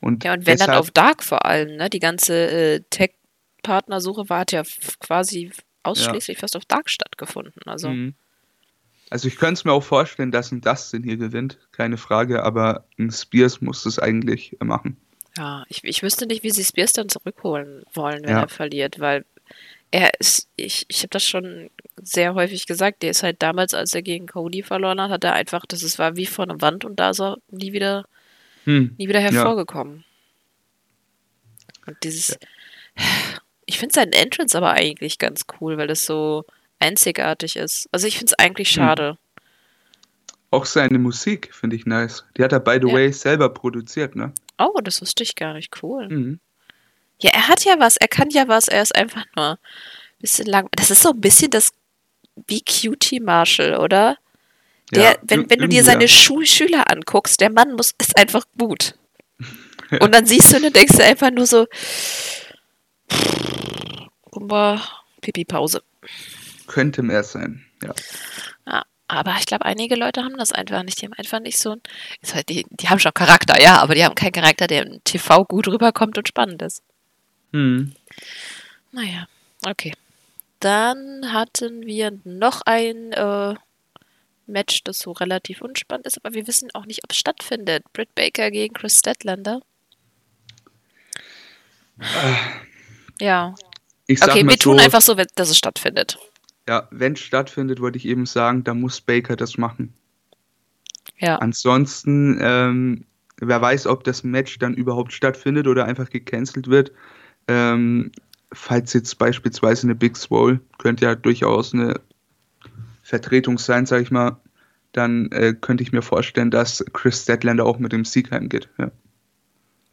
Und ja, und wenn dann auf Dark vor allem, ne? Die ganze äh, Tech-Partnersuche war hat ja quasi ausschließlich ja. fast auf Dark stattgefunden. Also. Mhm. Also ich könnte es mir auch vorstellen, dass ein Dustin hier gewinnt, keine Frage, aber ein Spears muss es eigentlich machen. Ja, ich, ich wüsste nicht, wie sie Spears dann zurückholen wollen, wenn ja. er verliert, weil er ist, ich, ich habe das schon sehr häufig gesagt, der ist halt damals, als er gegen Cody verloren hat, hat er einfach, das ist, war wie vor einer Wand und da ist er nie wieder, hm. nie wieder hervorgekommen. Ja. Und dieses, ja. ich finde seinen Entrance aber eigentlich ganz cool, weil es so, einzigartig ist. Also ich finde es eigentlich hm. schade. Auch seine Musik finde ich nice. Die hat er, by the ja. way, selber produziert, ne? Oh, das wusste ich gar nicht. Cool. Mhm. Ja, er hat ja was, er kann ja was, er ist einfach nur ein bisschen lang. Das ist so ein bisschen das wie Cutie Marshall, oder? Der, ja, wenn, wenn du dir seine Schu Schüler anguckst, der Mann muss, ist einfach gut. ja. Und dann siehst du und denkst du einfach nur so, Pipi-Pause. Könnte mehr sein, ja. Ja, aber ich glaube, einige Leute haben das einfach nicht. Die haben einfach nicht so ein. Halt, die, die haben schon Charakter, ja, aber die haben keinen Charakter, der im TV gut rüberkommt und spannend ist. Hm. Naja, okay. Dann hatten wir noch ein äh, Match, das so relativ unspannend ist, aber wir wissen auch nicht, ob es stattfindet. Britt Baker gegen Chris Statlander. Äh, ja. okay, wir so, tun einfach so, dass es stattfindet. Ja, wenn es stattfindet, wollte ich eben sagen, da muss Baker das machen. Ja. Ansonsten, ähm, wer weiß, ob das Match dann überhaupt stattfindet oder einfach gecancelt wird. Ähm, falls jetzt beispielsweise eine Big Swole, könnte ja durchaus eine Vertretung sein, sag ich mal, dann äh, könnte ich mir vorstellen, dass Chris Statlander auch mit dem Sieg heimgeht. Ja.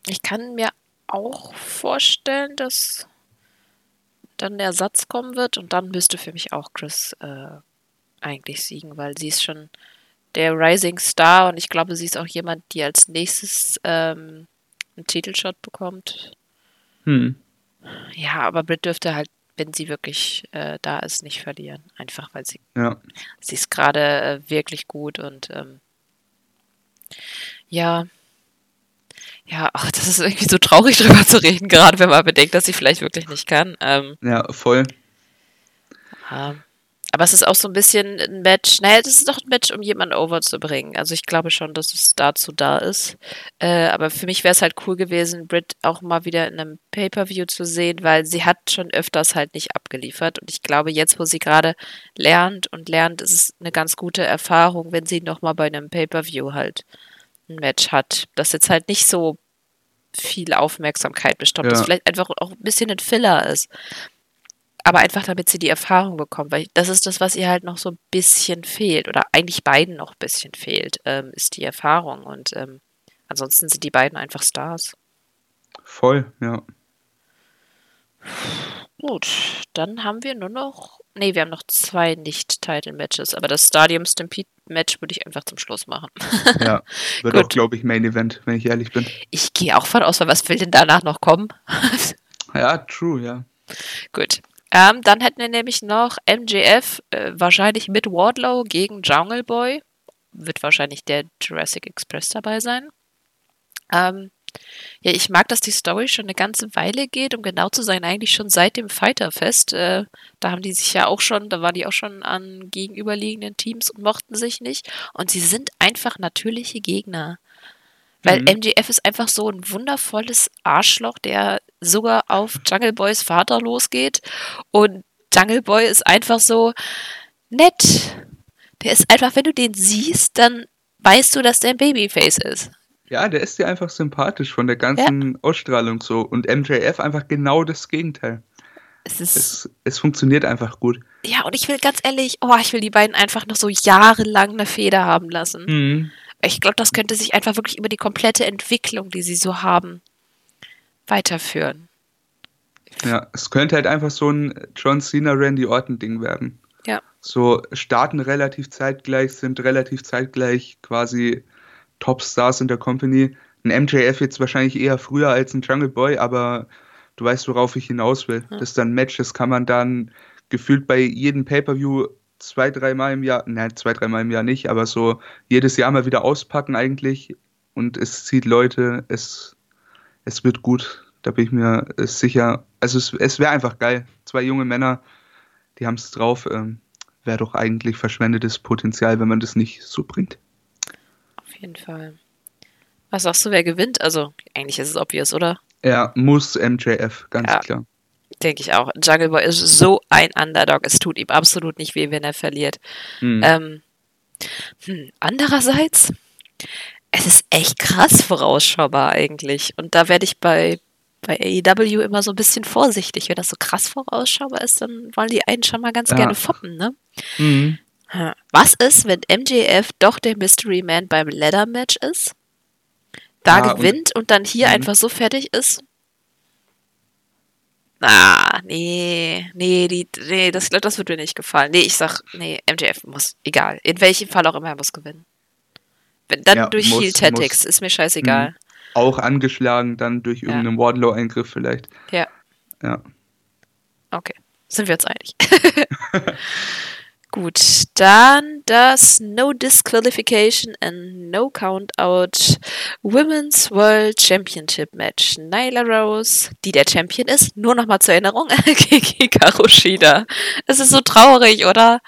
Ich kann mir auch vorstellen, dass dann der Ersatz kommen wird und dann müsste für mich auch Chris äh, eigentlich siegen, weil sie ist schon der Rising Star und ich glaube, sie ist auch jemand, die als nächstes ähm, einen Titelshot bekommt. Hm. Ja, aber Britt dürfte halt, wenn sie wirklich äh, da ist, nicht verlieren. Einfach weil sie, ja. sie ist gerade äh, wirklich gut und ähm, ja, ja, ach, das ist irgendwie so traurig drüber zu reden, gerade wenn man bedenkt, dass sie vielleicht wirklich nicht kann. Ähm, ja, voll. Äh, Aber es ist auch so ein bisschen ein Match. Naja, das ist doch ein Match, um jemanden overzubringen. Also ich glaube schon, dass es dazu da ist. Äh, aber für mich wäre es halt cool gewesen, Britt auch mal wieder in einem Pay-Per-View zu sehen, weil sie hat schon öfters halt nicht abgeliefert. Und ich glaube, jetzt, wo sie gerade lernt und lernt, ist es eine ganz gute Erfahrung, wenn sie nochmal bei einem Pay-Per-View halt ein Match hat. Das jetzt halt nicht so viel Aufmerksamkeit bestoppt, ja. das vielleicht einfach auch ein bisschen ein Filler ist aber einfach damit sie die Erfahrung bekommt, weil das ist das, was ihr halt noch so ein bisschen fehlt oder eigentlich beiden noch ein bisschen fehlt, ähm, ist die Erfahrung und ähm, ansonsten sind die beiden einfach Stars. Voll, ja. Gut, dann haben wir nur noch, nee, wir haben noch zwei Nicht-Title-Matches, aber das Stadium Stampede-Match würde ich einfach zum Schluss machen. ja, wird auch, glaube ich, Main Event, wenn ich ehrlich bin. Ich gehe auch von aus, was will denn danach noch kommen? ja, true, ja. Gut, ähm, dann hätten wir nämlich noch MJF, äh, wahrscheinlich mit Wardlow gegen Jungle Boy. Wird wahrscheinlich der Jurassic Express dabei sein. Ähm, ja, ich mag, dass die Story schon eine ganze Weile geht, um genau zu sein, eigentlich schon seit dem Fighterfest. Äh, da haben die sich ja auch schon, da waren die auch schon an gegenüberliegenden Teams und mochten sich nicht. Und sie sind einfach natürliche Gegner. Weil mhm. MGF ist einfach so ein wundervolles Arschloch, der sogar auf Jungle Boys Vater losgeht. Und Jungle Boy ist einfach so nett. Der ist einfach, wenn du den siehst, dann weißt du, dass der ein Babyface ist. Ja, der ist dir einfach sympathisch von der ganzen ja. Ausstrahlung so. Und MJF einfach genau das Gegenteil. Es, ist, es, es, funktioniert einfach gut. Ja, und ich will ganz ehrlich, oh, ich will die beiden einfach noch so jahrelang eine Feder haben lassen. Mhm. Ich glaube, das könnte sich einfach wirklich über die komplette Entwicklung, die sie so haben, weiterführen. Ja, es könnte halt einfach so ein John Cena Randy Orton Ding werden. Ja. So starten relativ zeitgleich, sind relativ zeitgleich quasi Topstars in der Company. Ein MJF jetzt wahrscheinlich eher früher als ein Jungle Boy, aber du weißt, worauf ich hinaus will. Ja. Das ist dann ein Match, das kann man dann gefühlt bei jedem Pay-Per-View zwei, dreimal im Jahr, nein, zwei, dreimal im Jahr nicht, aber so jedes Jahr mal wieder auspacken eigentlich. Und es zieht Leute, es, es wird gut, da bin ich mir sicher. Also es, es wäre einfach geil. Zwei junge Männer, die haben es drauf. Ähm, wäre doch eigentlich verschwendetes Potenzial, wenn man das nicht so bringt. Auf jeden Fall. Was sagst du, wer gewinnt? Also, eigentlich ist es obvious, oder? Ja, muss MJF, ganz ja. klar. Denke ich auch. Jungle Boy ist so ein Underdog. Es tut ihm absolut nicht weh, wenn er verliert. Mhm. Ähm, hm, andererseits, es ist echt krass vorausschaubar eigentlich. Und da werde ich bei, bei AEW immer so ein bisschen vorsichtig. Wenn das so krass vorausschaubar ist, dann wollen die einen schon mal ganz ja. gerne foppen, ne? Mhm. Was ist, wenn MJF doch der Mystery Man beim Leather Match ist? Da ja, gewinnt und, und, dann hier mhm. einfach so fertig ist? Ah, nee, nee, die, nee, das, das wird mir nicht gefallen. Nee, ich sag, nee, MJF muss, egal. In welchem Fall auch immer, er muss gewinnen. Wenn, dann ja, durch muss, Heal Tactics, ist mir scheißegal. Mhm. Auch angeschlagen, dann durch ja. irgendeinen Wardlow-Eingriff vielleicht. Ja. Ja. Okay, sind wir uns einig. Gut, dann das No Disqualification and No Countout Women's World Championship Match. Nyla Rose, die der Champion ist, nur nochmal zur Erinnerung, gegen Hikaru Shida. Es ist so traurig, oder?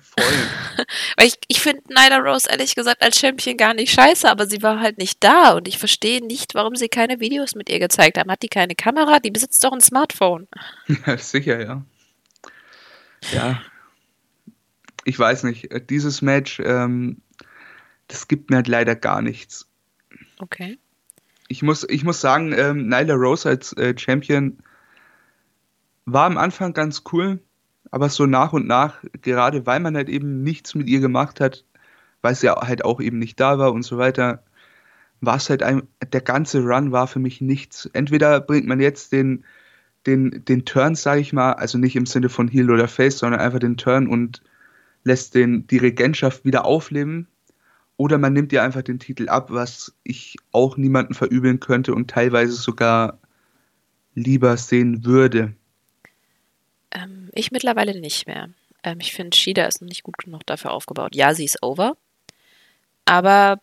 Voll. Weil ich, ich finde Nyla Rose ehrlich gesagt als Champion gar nicht scheiße, aber sie war halt nicht da und ich verstehe nicht, warum sie keine Videos mit ihr gezeigt haben. Hat die keine Kamera? Die besitzt doch ein Smartphone. Ja, sicher, ja. Ja, ich weiß nicht, äh, dieses Match, ähm, das gibt mir halt leider gar nichts. Okay. Ich muss, ich muss sagen, ähm, Nyla Rose als äh, Champion war am Anfang ganz cool, aber so nach und nach, gerade weil man halt eben nichts mit ihr gemacht hat, weil sie halt auch eben nicht da war und so weiter, war es halt ein, der ganze Run war für mich nichts. Entweder bringt man jetzt den, den, den Turn, sage ich mal, also nicht im Sinne von Heel oder Face, sondern einfach den Turn und lässt den, die Regentschaft wieder aufleben oder man nimmt ihr einfach den Titel ab, was ich auch niemanden verübeln könnte und teilweise sogar lieber sehen würde. Ähm, ich mittlerweile nicht mehr. Ähm, ich finde, Shida ist noch nicht gut genug dafür aufgebaut. Ja, sie ist over, aber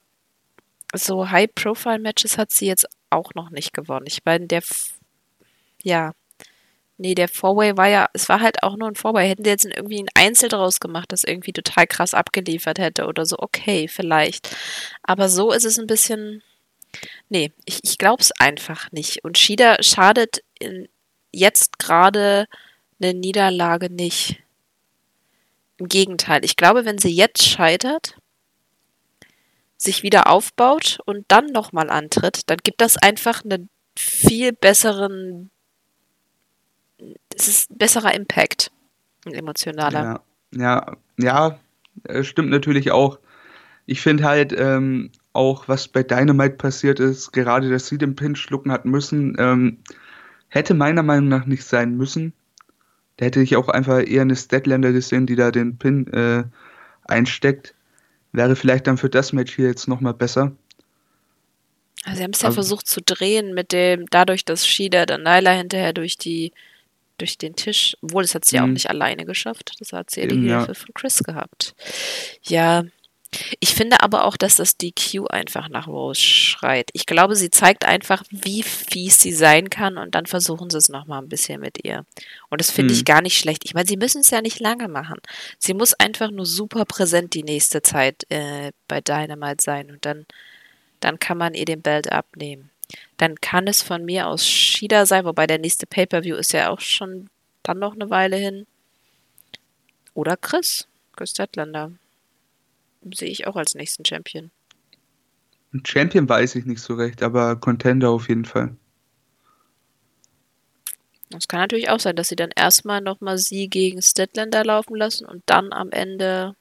so High-Profile-Matches hat sie jetzt auch noch nicht gewonnen. Ich meine, der, F ja, Nee, der Fourway war ja, es war halt auch nur ein Fourway. Hätten die jetzt irgendwie ein Einzel draus gemacht, das irgendwie total krass abgeliefert hätte oder so, okay, vielleicht. Aber so ist es ein bisschen. Nee, ich, ich glaube es einfach nicht. Und Shida schadet in, jetzt gerade eine Niederlage nicht. Im Gegenteil, ich glaube, wenn sie jetzt scheitert, sich wieder aufbaut und dann nochmal antritt, dann gibt das einfach einen viel besseren es ist ein besserer Impact, ein emotionaler. Ja, ja, ja stimmt natürlich auch. Ich finde halt ähm, auch, was bei Dynamite passiert ist, gerade dass sie den Pin schlucken hat müssen, ähm, hätte meiner Meinung nach nicht sein müssen. Da hätte ich auch einfach eher eine Statlander gesehen, die da den Pin äh, einsteckt. Wäre vielleicht dann für das Match hier jetzt nochmal besser. Also sie haben es ja versucht zu drehen mit dem, dadurch, dass Shida dann Nyla hinterher durch die durch den Tisch, obwohl das hat sie ja auch mhm. nicht alleine geschafft. Das hat sie ja die Hilfe ja. von Chris gehabt. Ja, ich finde aber auch, dass das DQ einfach nach Rose schreit. Ich glaube, sie zeigt einfach, wie fies sie sein kann und dann versuchen sie es nochmal ein bisschen mit ihr. Und das finde hm. ich mhm. gar nicht schlecht. Ich meine, sie müssen es ja nicht lange machen. Sie muss einfach nur super präsent die nächste Zeit äh, bei Dynamite sein und dann, dann kann man ihr den Belt abnehmen dann kann es von mir aus Shida sein, wobei der nächste Pay-Per-View ist ja auch schon dann noch eine Weile hin. Oder Chris, Chris Statlander. Sehe ich auch als nächsten Champion. Champion weiß ich nicht so recht, aber Contender auf jeden Fall. Es kann natürlich auch sein, dass sie dann erstmal nochmal sie gegen Statlander laufen lassen und dann am Ende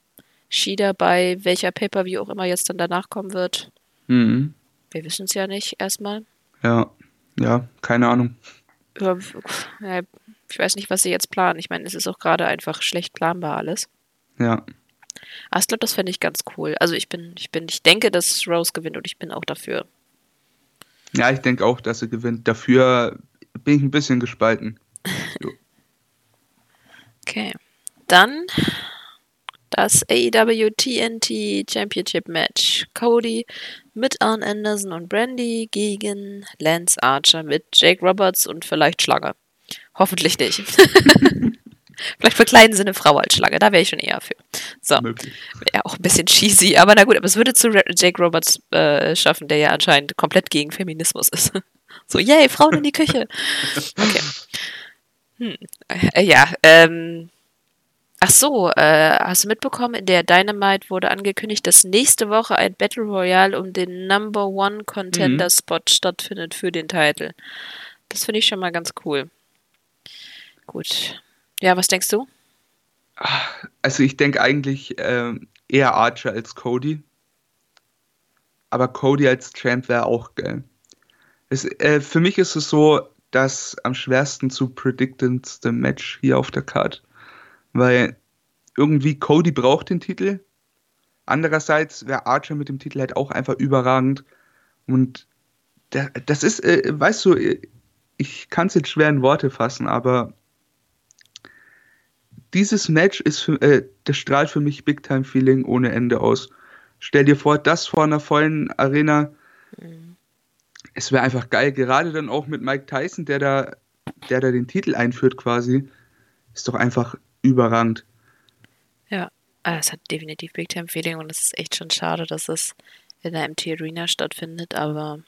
Shida bei welcher Pay-Per-View auch immer jetzt dann danach kommen wird. Mhm. Wir wissen es ja nicht erstmal. Ja, ja, keine Ahnung. ich weiß nicht, was sie jetzt planen. Ich meine, es ist auch gerade einfach schlecht planbar alles. Ja. Aber ich glaube, das fände ich ganz cool. Also ich bin, ich bin, ich denke, dass Rose gewinnt und ich bin auch dafür. Ja, ich denke auch, dass sie gewinnt. Dafür bin ich ein bisschen gespalten. okay. Dann das AEW TNT Championship Match. Cody mit Arn Anderson und Brandy gegen Lance Archer mit Jake Roberts und vielleicht Schlange. Hoffentlich nicht. vielleicht verkleiden sie eine Frau als Schlange, da wäre ich schon eher für. So. Wäre auch ein bisschen cheesy, aber na gut, aber es würde zu Jake Roberts äh, schaffen, der ja anscheinend komplett gegen Feminismus ist. so, yay, Frauen in die Küche. Okay. Hm. Äh, ja, ähm, Ach so, äh, hast du mitbekommen, in der Dynamite wurde angekündigt, dass nächste Woche ein Battle Royale um den Number One Contender Spot mhm. stattfindet für den Titel. Das finde ich schon mal ganz cool. Gut. Ja, was denkst du? Also ich denke eigentlich äh, eher Archer als Cody. Aber Cody als Champ wäre auch geil. Es, äh, für mich ist es so das am schwersten zu predictendste Match hier auf der Card weil irgendwie Cody braucht den Titel. Andererseits wäre Archer mit dem Titel halt auch einfach überragend. Und das ist, äh, weißt du, ich kann es jetzt schwer in Worte fassen, aber dieses Match ist für, äh, das strahlt für mich Big Time Feeling ohne Ende aus. Stell dir vor, das vor einer vollen Arena. Mhm. Es wäre einfach geil, gerade dann auch mit Mike Tyson, der da, der da den Titel einführt quasi. Ist doch einfach überragend. Ja, ah, es hat definitiv Big Time Feeling und es ist echt schon schade, dass es in der MT Arena stattfindet, aber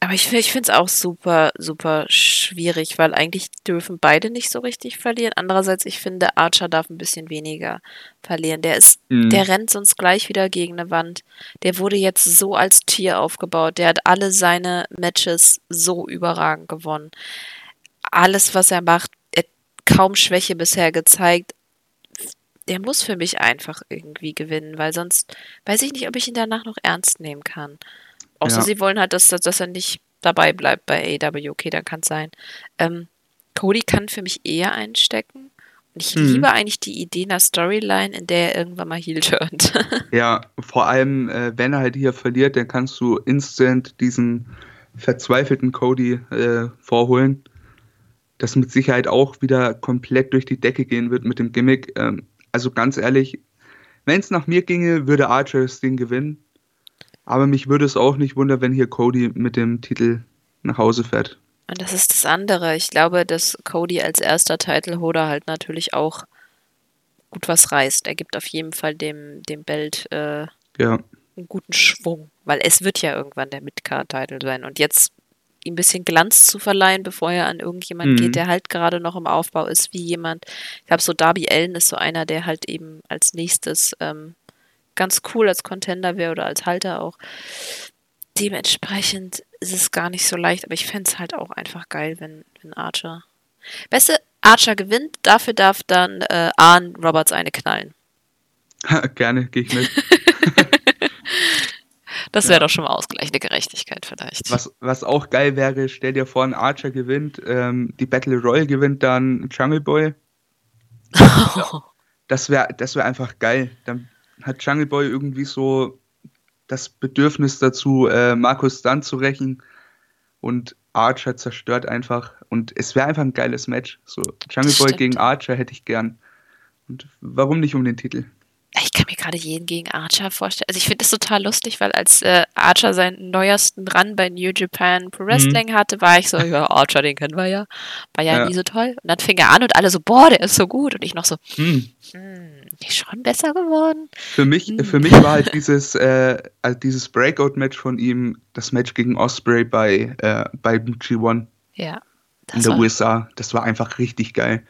aber ich, ich finde es auch super, super schwierig, weil eigentlich dürfen beide nicht so richtig verlieren. Andererseits, ich finde, Archer darf ein bisschen weniger verlieren. Der ist, mhm. der rennt sonst gleich wieder gegen eine Wand. Der wurde jetzt so als Tier aufgebaut. Der hat alle seine Matches so überragend gewonnen. Alles, was er macht, kaum Schwäche bisher gezeigt. Der muss für mich einfach irgendwie gewinnen, weil sonst weiß ich nicht, ob ich ihn danach noch ernst nehmen kann. Außer ja. sie wollen halt, dass, dass er nicht dabei bleibt bei AW. Okay, dann kann es sein. Ähm, Cody kann für mich eher einstecken. Und ich mhm. liebe eigentlich die Idee einer Storyline, in der er irgendwann mal heel turnt. ja, vor allem, äh, wenn er halt hier verliert, dann kannst du instant diesen verzweifelten Cody äh, vorholen das mit Sicherheit auch wieder komplett durch die Decke gehen wird mit dem Gimmick. Ähm, also ganz ehrlich, wenn es nach mir ginge, würde Archer das Ding gewinnen. Aber mich würde es auch nicht wundern, wenn hier Cody mit dem Titel nach Hause fährt. Und das ist das andere. Ich glaube, dass Cody als erster Titleholder halt natürlich auch gut was reißt. Er gibt auf jeden Fall dem, dem Belt äh, ja. einen guten Schwung, weil es wird ja irgendwann der Midcard-Title sein. Und jetzt ihm ein bisschen Glanz zu verleihen, bevor er an irgendjemand mhm. geht, der halt gerade noch im Aufbau ist, wie jemand. Ich glaube, so Darby Allen ist so einer, der halt eben als nächstes ähm, ganz cool als Contender wäre oder als Halter auch. Dementsprechend ist es gar nicht so leicht, aber ich fände es halt auch einfach geil, wenn, wenn Archer. Beste Archer gewinnt, dafür darf dann äh, Arn Roberts eine knallen. Gerne, gehe ich mit. Das wäre ja. doch schon mal ausgleichende Gerechtigkeit vielleicht. Was, was auch geil wäre, stell dir vor, ein Archer gewinnt, ähm, die Battle Royale gewinnt dann Jungle Boy. das wäre das wär einfach geil. Dann hat Jungle Boy irgendwie so das Bedürfnis dazu, äh, Markus Dunn zu rächen und Archer zerstört einfach. Und es wäre einfach ein geiles Match. So Jungle Boy gegen Archer hätte ich gern. Und warum nicht um den Titel? Ich kann mir gerade jeden gegen Archer vorstellen. Also ich finde das total lustig, weil als äh, Archer seinen neuesten Run bei New Japan Pro Wrestling mhm. hatte, war ich so, ja, Archer, den kennen wir ja. War ja, ja, nie so toll. Und dann fing er an und alle so, boah, der ist so gut. Und ich noch so, hm, hm ist schon besser geworden. Für mich, hm. für mich war halt dieses, äh, also dieses Breakout-Match von ihm, das Match gegen Osprey bei, äh, bei G1. Ja. In der USA. Das war einfach richtig geil.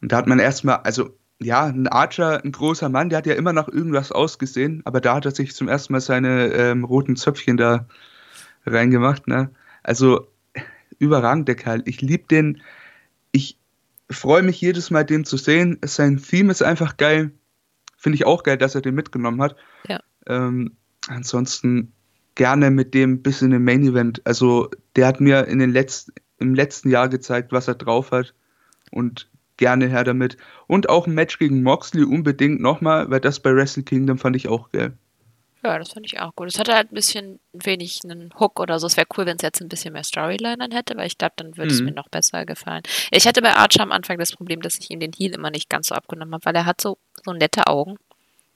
Und da hat man erstmal, also ja, ein Archer, ein großer Mann, der hat ja immer nach irgendwas ausgesehen, aber da hat er sich zum ersten Mal seine ähm, roten Zöpfchen da reingemacht. Ne? Also überragend, der Kerl. Ich liebe den. Ich freue mich jedes Mal, den zu sehen. Sein Theme ist einfach geil. Finde ich auch geil, dass er den mitgenommen hat. Ja. Ähm, ansonsten gerne mit dem bis in den Main Event. Also der hat mir in den letzten, im letzten Jahr gezeigt, was er drauf hat. Und gerne her damit. Und auch ein Match gegen Moxley unbedingt nochmal, weil das bei Wrestle Kingdom fand ich auch geil. Ja, das fand ich auch gut. Es hatte halt ein bisschen wenig einen Hook oder so. Es wäre cool, wenn es jetzt ein bisschen mehr Storyline dann hätte, weil ich glaube, dann würde mhm. es mir noch besser gefallen. Ich hatte bei Archer am Anfang das Problem, dass ich ihm den Heal immer nicht ganz so abgenommen habe, weil er hat so, so nette Augen.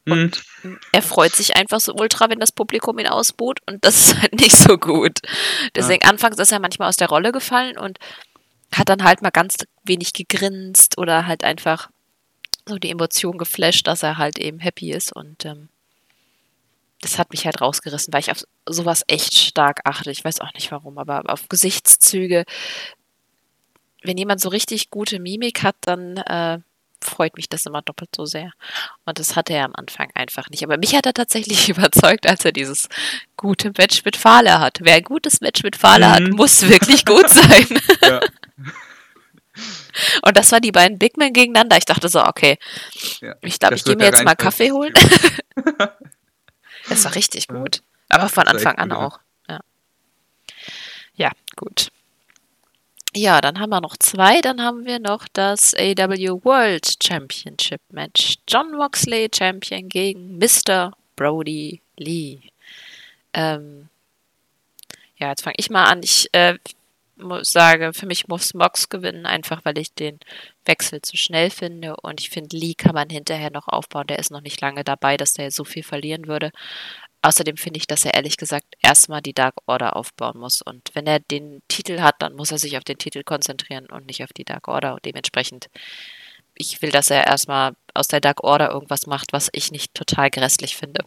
Und mhm. er freut sich einfach so ultra, wenn das Publikum ihn ausbuht und das ist halt nicht so gut. Deswegen ja. anfangs ist er manchmal aus der Rolle gefallen und hat dann halt mal ganz wenig gegrinst oder halt einfach so die Emotion geflasht, dass er halt eben happy ist und ähm, das hat mich halt rausgerissen, weil ich auf sowas echt stark achte. Ich weiß auch nicht warum, aber auf Gesichtszüge. Wenn jemand so richtig gute Mimik hat, dann äh, freut mich das immer doppelt so sehr. Und das hatte er am Anfang einfach nicht. Aber mich hat er tatsächlich überzeugt, als er dieses gute Match mit Fahle hat. Wer ein gutes Match mit Fahle mhm. hat, muss wirklich gut sein. Ja. Und das waren die beiden Big Men gegeneinander. Ich dachte so, okay, ja, ich glaube, ich gehe mir jetzt mal Kaffee holen. das war richtig gut. Aber von Anfang an auch. Ja. ja, gut. Ja, dann haben wir noch zwei. Dann haben wir noch das AW World Championship Match. John Moxley Champion gegen Mr. Brody Lee. Ähm, ja, jetzt fange ich mal an. Ich äh, sage, für mich muss Mox gewinnen, einfach weil ich den Wechsel zu schnell finde und ich finde, Lee kann man hinterher noch aufbauen. Der ist noch nicht lange dabei, dass der so viel verlieren würde. Außerdem finde ich, dass er ehrlich gesagt erstmal die Dark Order aufbauen muss. Und wenn er den Titel hat, dann muss er sich auf den Titel konzentrieren und nicht auf die Dark Order. Und dementsprechend, ich will, dass er erstmal aus der Dark Order irgendwas macht, was ich nicht total grässlich finde.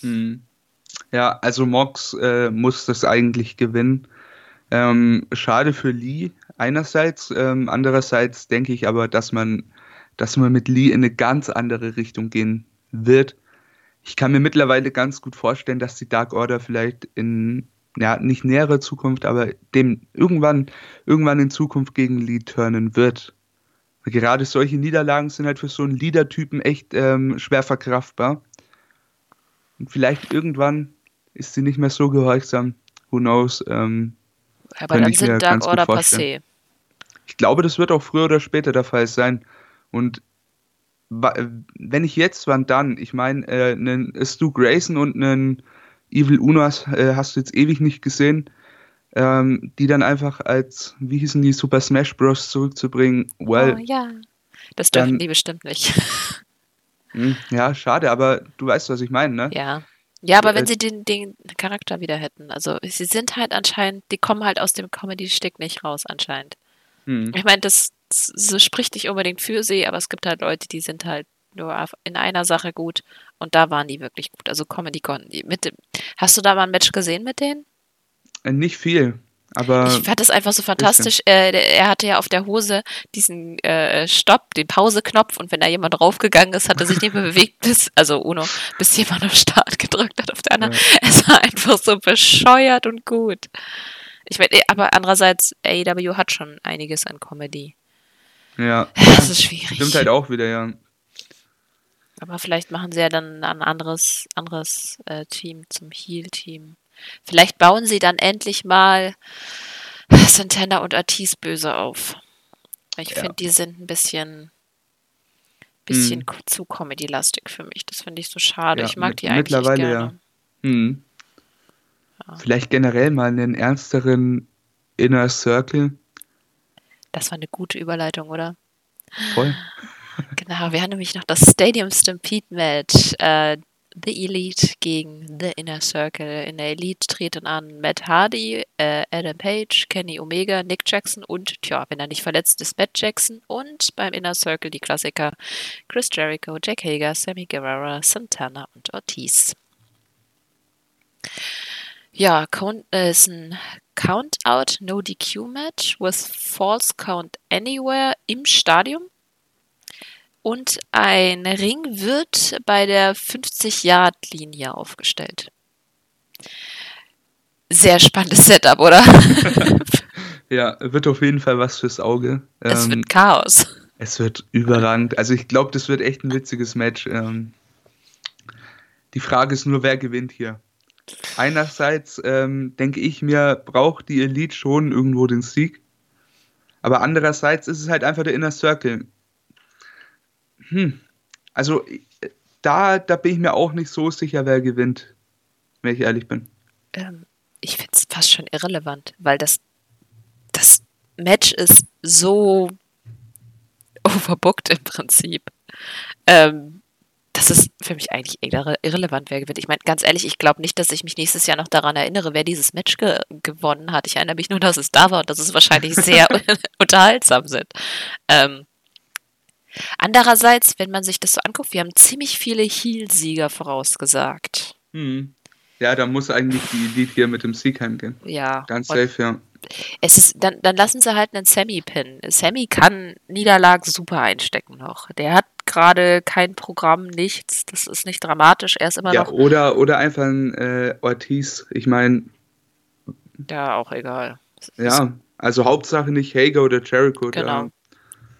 Hm. Ja, also Mox äh, muss das eigentlich gewinnen. Ähm, schade für Lee einerseits, ähm, andererseits denke ich aber, dass man, dass man mit Lee in eine ganz andere Richtung gehen wird. Ich kann mir mittlerweile ganz gut vorstellen, dass die Dark Order vielleicht in ja, nicht näherer Zukunft, aber dem irgendwann, irgendwann in Zukunft gegen Lee turnen wird. Gerade solche Niederlagen sind halt für so einen Leader-Typen echt ähm, schwer verkraftbar. Und vielleicht irgendwann ist sie nicht mehr so gehorsam. Who knows? Ähm, aber dann sind Dark Order passé. Ich glaube, das wird auch früher oder später der Fall sein. Und wenn ich jetzt, wann dann? Ich meine, äh, einen Stu Grayson und einen Evil Unas äh, hast du jetzt ewig nicht gesehen. Ähm, die dann einfach als, wie hießen die, Super Smash Bros. zurückzubringen. Well, oh, ja, das dürfen dann, die bestimmt nicht. Hm, ja, schade, aber du weißt, was ich meine, ne? Ja. Ja, aber äh, wenn sie den, den Charakter wieder hätten, also sie sind halt anscheinend, die kommen halt aus dem Comedy-Stick nicht raus anscheinend. Hm. Ich meine, das, das spricht nicht unbedingt für sie, aber es gibt halt Leute, die sind halt nur in einer Sache gut und da waren die wirklich gut. Also Comedy konnten die. Mit dem, hast du da mal ein Match gesehen mit denen? Äh, nicht viel. Aber ich fand das einfach so fantastisch. Äh, er hatte ja auf der Hose diesen äh, Stopp, den Pauseknopf und wenn da jemand draufgegangen ist, hat er sich nicht mehr bewegt, bis, also Uno, bis jemand auf Start gedrückt hat auf der anderen. Ja. Es war einfach so bescheuert und gut. Ich meine, aber andererseits, AEW hat schon einiges an Comedy. Ja. Das ist schwierig. Stimmt halt auch wieder, ja. Aber vielleicht machen sie ja dann ein anderes, anderes äh, Team zum Heal-Team. Vielleicht bauen sie dann endlich mal Santana und Ortiz böse auf. Ich ja. finde, die sind ein bisschen, bisschen hm. zu Comedy-lastig für mich. Das finde ich so schade. Ja, ich mag die eigentlich mittlerweile gerne. Ja. Hm. ja. Vielleicht generell mal einen ernsteren Inner Circle. Das war eine gute Überleitung, oder? Voll. Genau, wir haben nämlich noch das Stadium Stampede Match. Äh, The Elite gegen The Inner Circle. In der Elite treten an Matt Hardy, äh, Adam Page, Kenny Omega, Nick Jackson und, tja, wenn er nicht verletzt ist, Matt Jackson. Und beim Inner Circle die Klassiker Chris Jericho, Jack Hager, Sammy Guevara, Santana und Ortiz. Ja, Count, äh, ist ein Count-Out No DQ Match with False Count Anywhere im Stadion. Und ein Ring wird bei der 50-Yard-Linie aufgestellt. Sehr spannendes Setup, oder? ja, wird auf jeden Fall was fürs Auge. Es ähm, wird Chaos. Es wird überrannt. Also ich glaube, das wird echt ein witziges Match. Ähm, die Frage ist nur, wer gewinnt hier. Einerseits ähm, denke ich mir, braucht die Elite schon irgendwo den Sieg. Aber andererseits ist es halt einfach der Inner Circle. Hm. Also da, da bin ich mir auch nicht so sicher, wer gewinnt, wenn ich ehrlich bin. Ähm, ich finde es fast schon irrelevant, weil das, das Match ist so overbooked im Prinzip. Ähm, das ist für mich eigentlich irre irrelevant, wer gewinnt. Ich meine, ganz ehrlich, ich glaube nicht, dass ich mich nächstes Jahr noch daran erinnere, wer dieses Match ge gewonnen hat. Ich erinnere mich nur, dass es da war und dass es wahrscheinlich sehr unterhaltsam sind. Ähm, Andererseits, wenn man sich das so anguckt, wir haben ziemlich viele Heal-Sieger vorausgesagt. Hm. Ja, da muss eigentlich die Elite hier mit dem Sieg heimgehen. Ja. Ganz safe, ja. Es ist, dann, dann lassen sie halt einen Sammy pinnen. Sammy kann Niederlagen super einstecken noch. Der hat gerade kein Programm, nichts. Das ist nicht dramatisch. Er ist immer ja, noch. Oder, oder einfach ein äh, Ortiz. Ich meine. Ja, auch egal. Ja, also Hauptsache nicht Hager oder Jericho. Genau. Da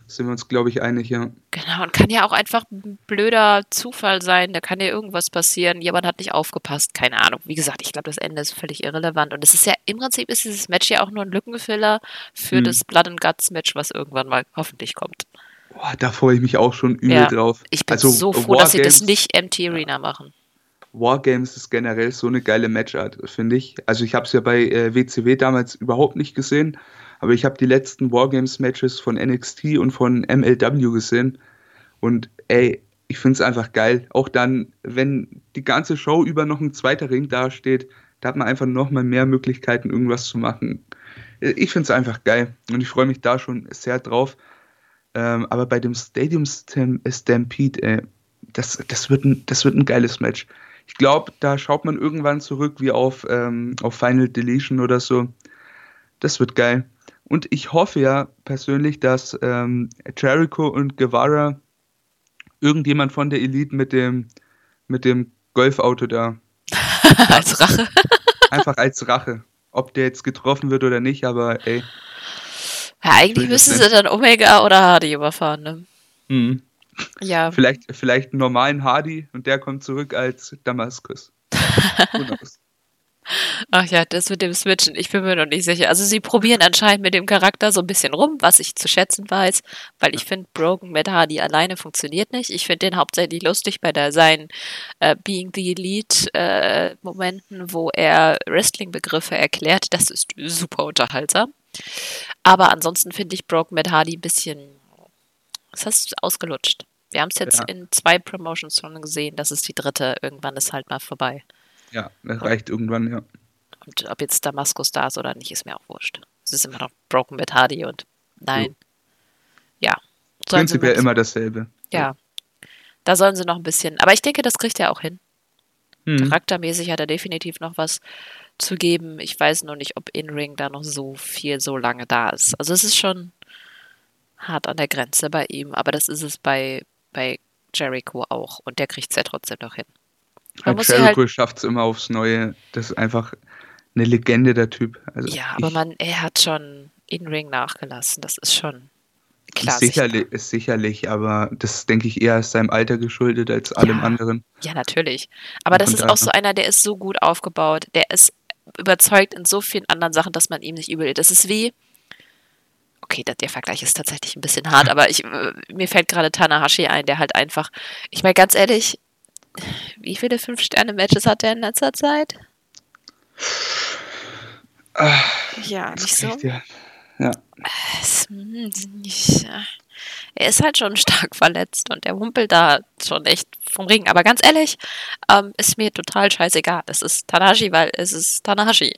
sind wir uns, glaube ich, einig, ja. Genau, und kann ja auch einfach ein blöder Zufall sein, da kann ja irgendwas passieren, jemand hat nicht aufgepasst, keine Ahnung. Wie gesagt, ich glaube, das Ende ist völlig irrelevant. Und es ist ja, im Prinzip ist dieses Match ja auch nur ein Lückenfiller für hm. das Blood and Guts Match, was irgendwann mal hoffentlich kommt. Boah, da freue ich mich auch schon übel ja, drauf. Ich bin also, so froh, War dass sie das nicht MT Arena machen. Wargames ist generell so eine geile Matchart, finde ich. Also ich habe es ja bei äh, WCW damals überhaupt nicht gesehen. Aber ich habe die letzten Wargames-Matches von NXT und von MLW gesehen. Und ey, ich finde es einfach geil. Auch dann, wenn die ganze Show über noch ein zweiter Ring dasteht, da hat man einfach noch mal mehr Möglichkeiten, irgendwas zu machen. Ich finde es einfach geil und ich freue mich da schon sehr drauf. Ähm, aber bei dem Stadium Stampede, ey, das, das, wird ein, das wird ein geiles Match. Ich glaube, da schaut man irgendwann zurück wie auf, ähm, auf Final Deletion oder so. Das wird geil. Und ich hoffe ja persönlich, dass ähm, Jericho und Guevara irgendjemand von der Elite mit dem, mit dem Golfauto da. als Rache? einfach als Rache. Ob der jetzt getroffen wird oder nicht, aber ey. Ja, eigentlich müssen sie dann Omega oder Hardy überfahren, ne? Mhm. Ja. Vielleicht, vielleicht einen normalen Hardy und der kommt zurück als Damaskus. Ach ja, das mit dem Switchen, ich bin mir noch nicht sicher. Also sie probieren anscheinend mit dem Charakter so ein bisschen rum, was ich zu schätzen weiß, weil ich finde, Broken Matt Hardy alleine funktioniert nicht. Ich finde den hauptsächlich lustig bei der seinen äh, Being the Elite äh, Momenten, wo er Wrestling-Begriffe erklärt. Das ist super unterhaltsam. Aber ansonsten finde ich Broken Matt Hardy ein bisschen, was hast du ausgelutscht? Wir haben es jetzt ja. in zwei Promotions schon gesehen. Das ist die dritte. Irgendwann ist halt mal vorbei. Ja, das reicht irgendwann, ja. Und ob jetzt Damaskus da ist oder nicht, ist mir auch wurscht. Es ist immer noch Broken mit Hardy und nein. Ja. ja. Prinzipiell immer dasselbe. Ja. Da sollen sie noch ein bisschen, aber ich denke, das kriegt er auch hin. Hm. Charaktermäßig hat er definitiv noch was zu geben. Ich weiß nur nicht, ob In-Ring da noch so viel so lange da ist. Also es ist schon hart an der Grenze bei ihm, aber das ist es bei, bei Jericho auch und der kriegt es ja trotzdem noch hin. Man Jericho halt, schafft es immer aufs Neue. Das ist einfach eine Legende, der Typ. Also ja, aber man, er hat schon In-Ring nachgelassen. Das ist schon klar. Sicherlich, ist sicherlich, aber das denke ich eher seinem Alter geschuldet als allem ja, anderen. Ja, natürlich. Aber das ist auch so einer, der ist so gut aufgebaut. Der ist überzeugt in so vielen anderen Sachen, dass man ihm nicht übel. Das ist wie, okay, der Vergleich ist tatsächlich ein bisschen hart, aber ich, äh, mir fällt gerade Tanahashi ein, der halt einfach, ich meine ganz ehrlich, wie viele Fünf-Sterne-Matches hat er in letzter Zeit? Ach, ja, nicht so. Ja. ja. Hm, er ist halt schon stark verletzt und er humpelt da schon echt vom Ring. Aber ganz ehrlich, ähm, ist mir total scheißegal. Es ist Tanahashi, weil es ist Tanahashi.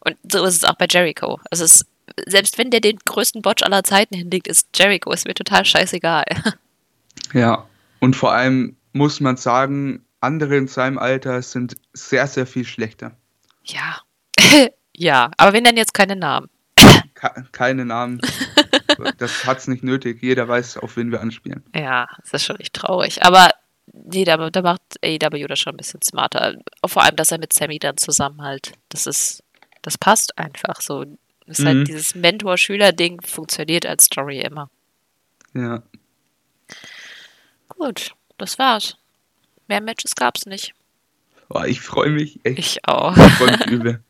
Und so ist es auch bei Jericho. Es ist selbst wenn der den größten Botch aller Zeiten hinlegt, ist Jericho, ist mir total scheißegal. Ja, und vor allem muss man sagen, andere in seinem Alter sind sehr, sehr viel schlechter. Ja. ja, aber wenn dann jetzt keine Namen. keine Namen. das hat es nicht nötig. Jeder weiß, auf wen wir anspielen. Ja, das ist schon echt traurig. Aber nee, da, da macht AEW das schon ein bisschen smarter. Vor allem, dass er mit Sammy dann zusammen halt. Das ist, das passt einfach so. Das ist halt mhm. halt dieses Mentor-Schüler-Ding funktioniert als Story immer. Ja. Gut, das war's. Mehr Matches gab's nicht. Boah, ich freue mich echt. Ich auch. Ich freue mich übel.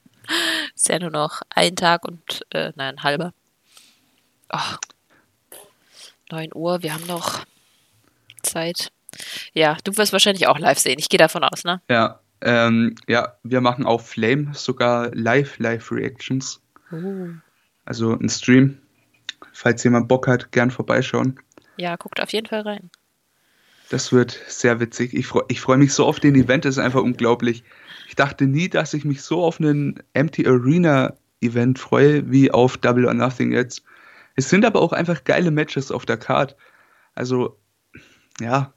Ist ja nur noch ein Tag und, äh, nein, ein halber. Oh. 9 Uhr, wir haben noch Zeit. Ja, du wirst wahrscheinlich auch live sehen. Ich gehe davon aus, ne? Ja, ähm, ja, wir machen auf Flame sogar live, live Reactions. Oh. Also ein Stream. Falls jemand Bock hat, gern vorbeischauen. Ja, guckt auf jeden Fall rein. Das wird sehr witzig. Ich freue ich freu mich so auf den Event, das ist einfach unglaublich. Ich dachte nie, dass ich mich so auf einen Empty Arena Event freue, wie auf Double or Nothing jetzt. Es sind aber auch einfach geile Matches auf der Card. Also, ja.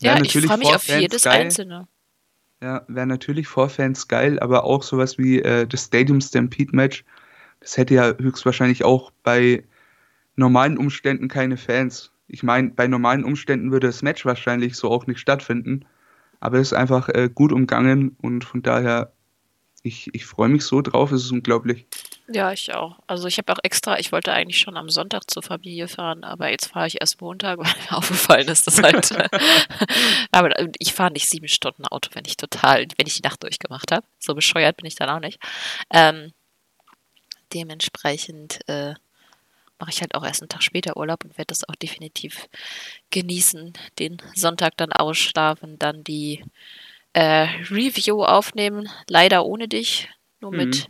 Ja, ich freue mich auf jedes geil. einzelne. Ja, wäre natürlich vor Fans geil, aber auch sowas wie äh, das Stadium Stampede Match das hätte ja höchstwahrscheinlich auch bei normalen Umständen keine Fans. Ich meine, bei normalen Umständen würde das Match wahrscheinlich so auch nicht stattfinden. Aber es ist einfach äh, gut umgangen und von daher, ich, ich freue mich so drauf, es ist unglaublich. Ja, ich auch. Also ich habe auch extra, ich wollte eigentlich schon am Sonntag zur Familie fahren, aber jetzt fahre ich erst Montag, weil mir aufgefallen ist, dass halt. aber ich fahre nicht sieben Stunden Auto, wenn ich total, wenn ich die Nacht durchgemacht habe. So bescheuert bin ich dann auch nicht. Ähm, dementsprechend äh, mache ich halt auch erst einen Tag später Urlaub und werde das auch definitiv genießen. Den Sonntag dann ausschlafen, dann die äh, Review aufnehmen. Leider ohne dich, nur mhm. mit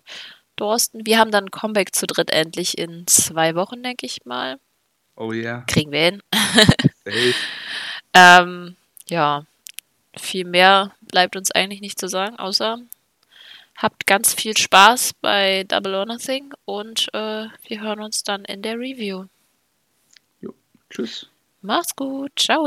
Thorsten. Wir haben dann Comeback zu dritt endlich in zwei Wochen, denke ich mal. Oh ja. Yeah. Kriegen wir hin. ähm, ja, viel mehr bleibt uns eigentlich nicht zu sagen, außer Habt ganz viel Spaß bei Double or Nothing und äh, wir hören uns dann in der Review. Jo, tschüss. Mach's gut. Ciao.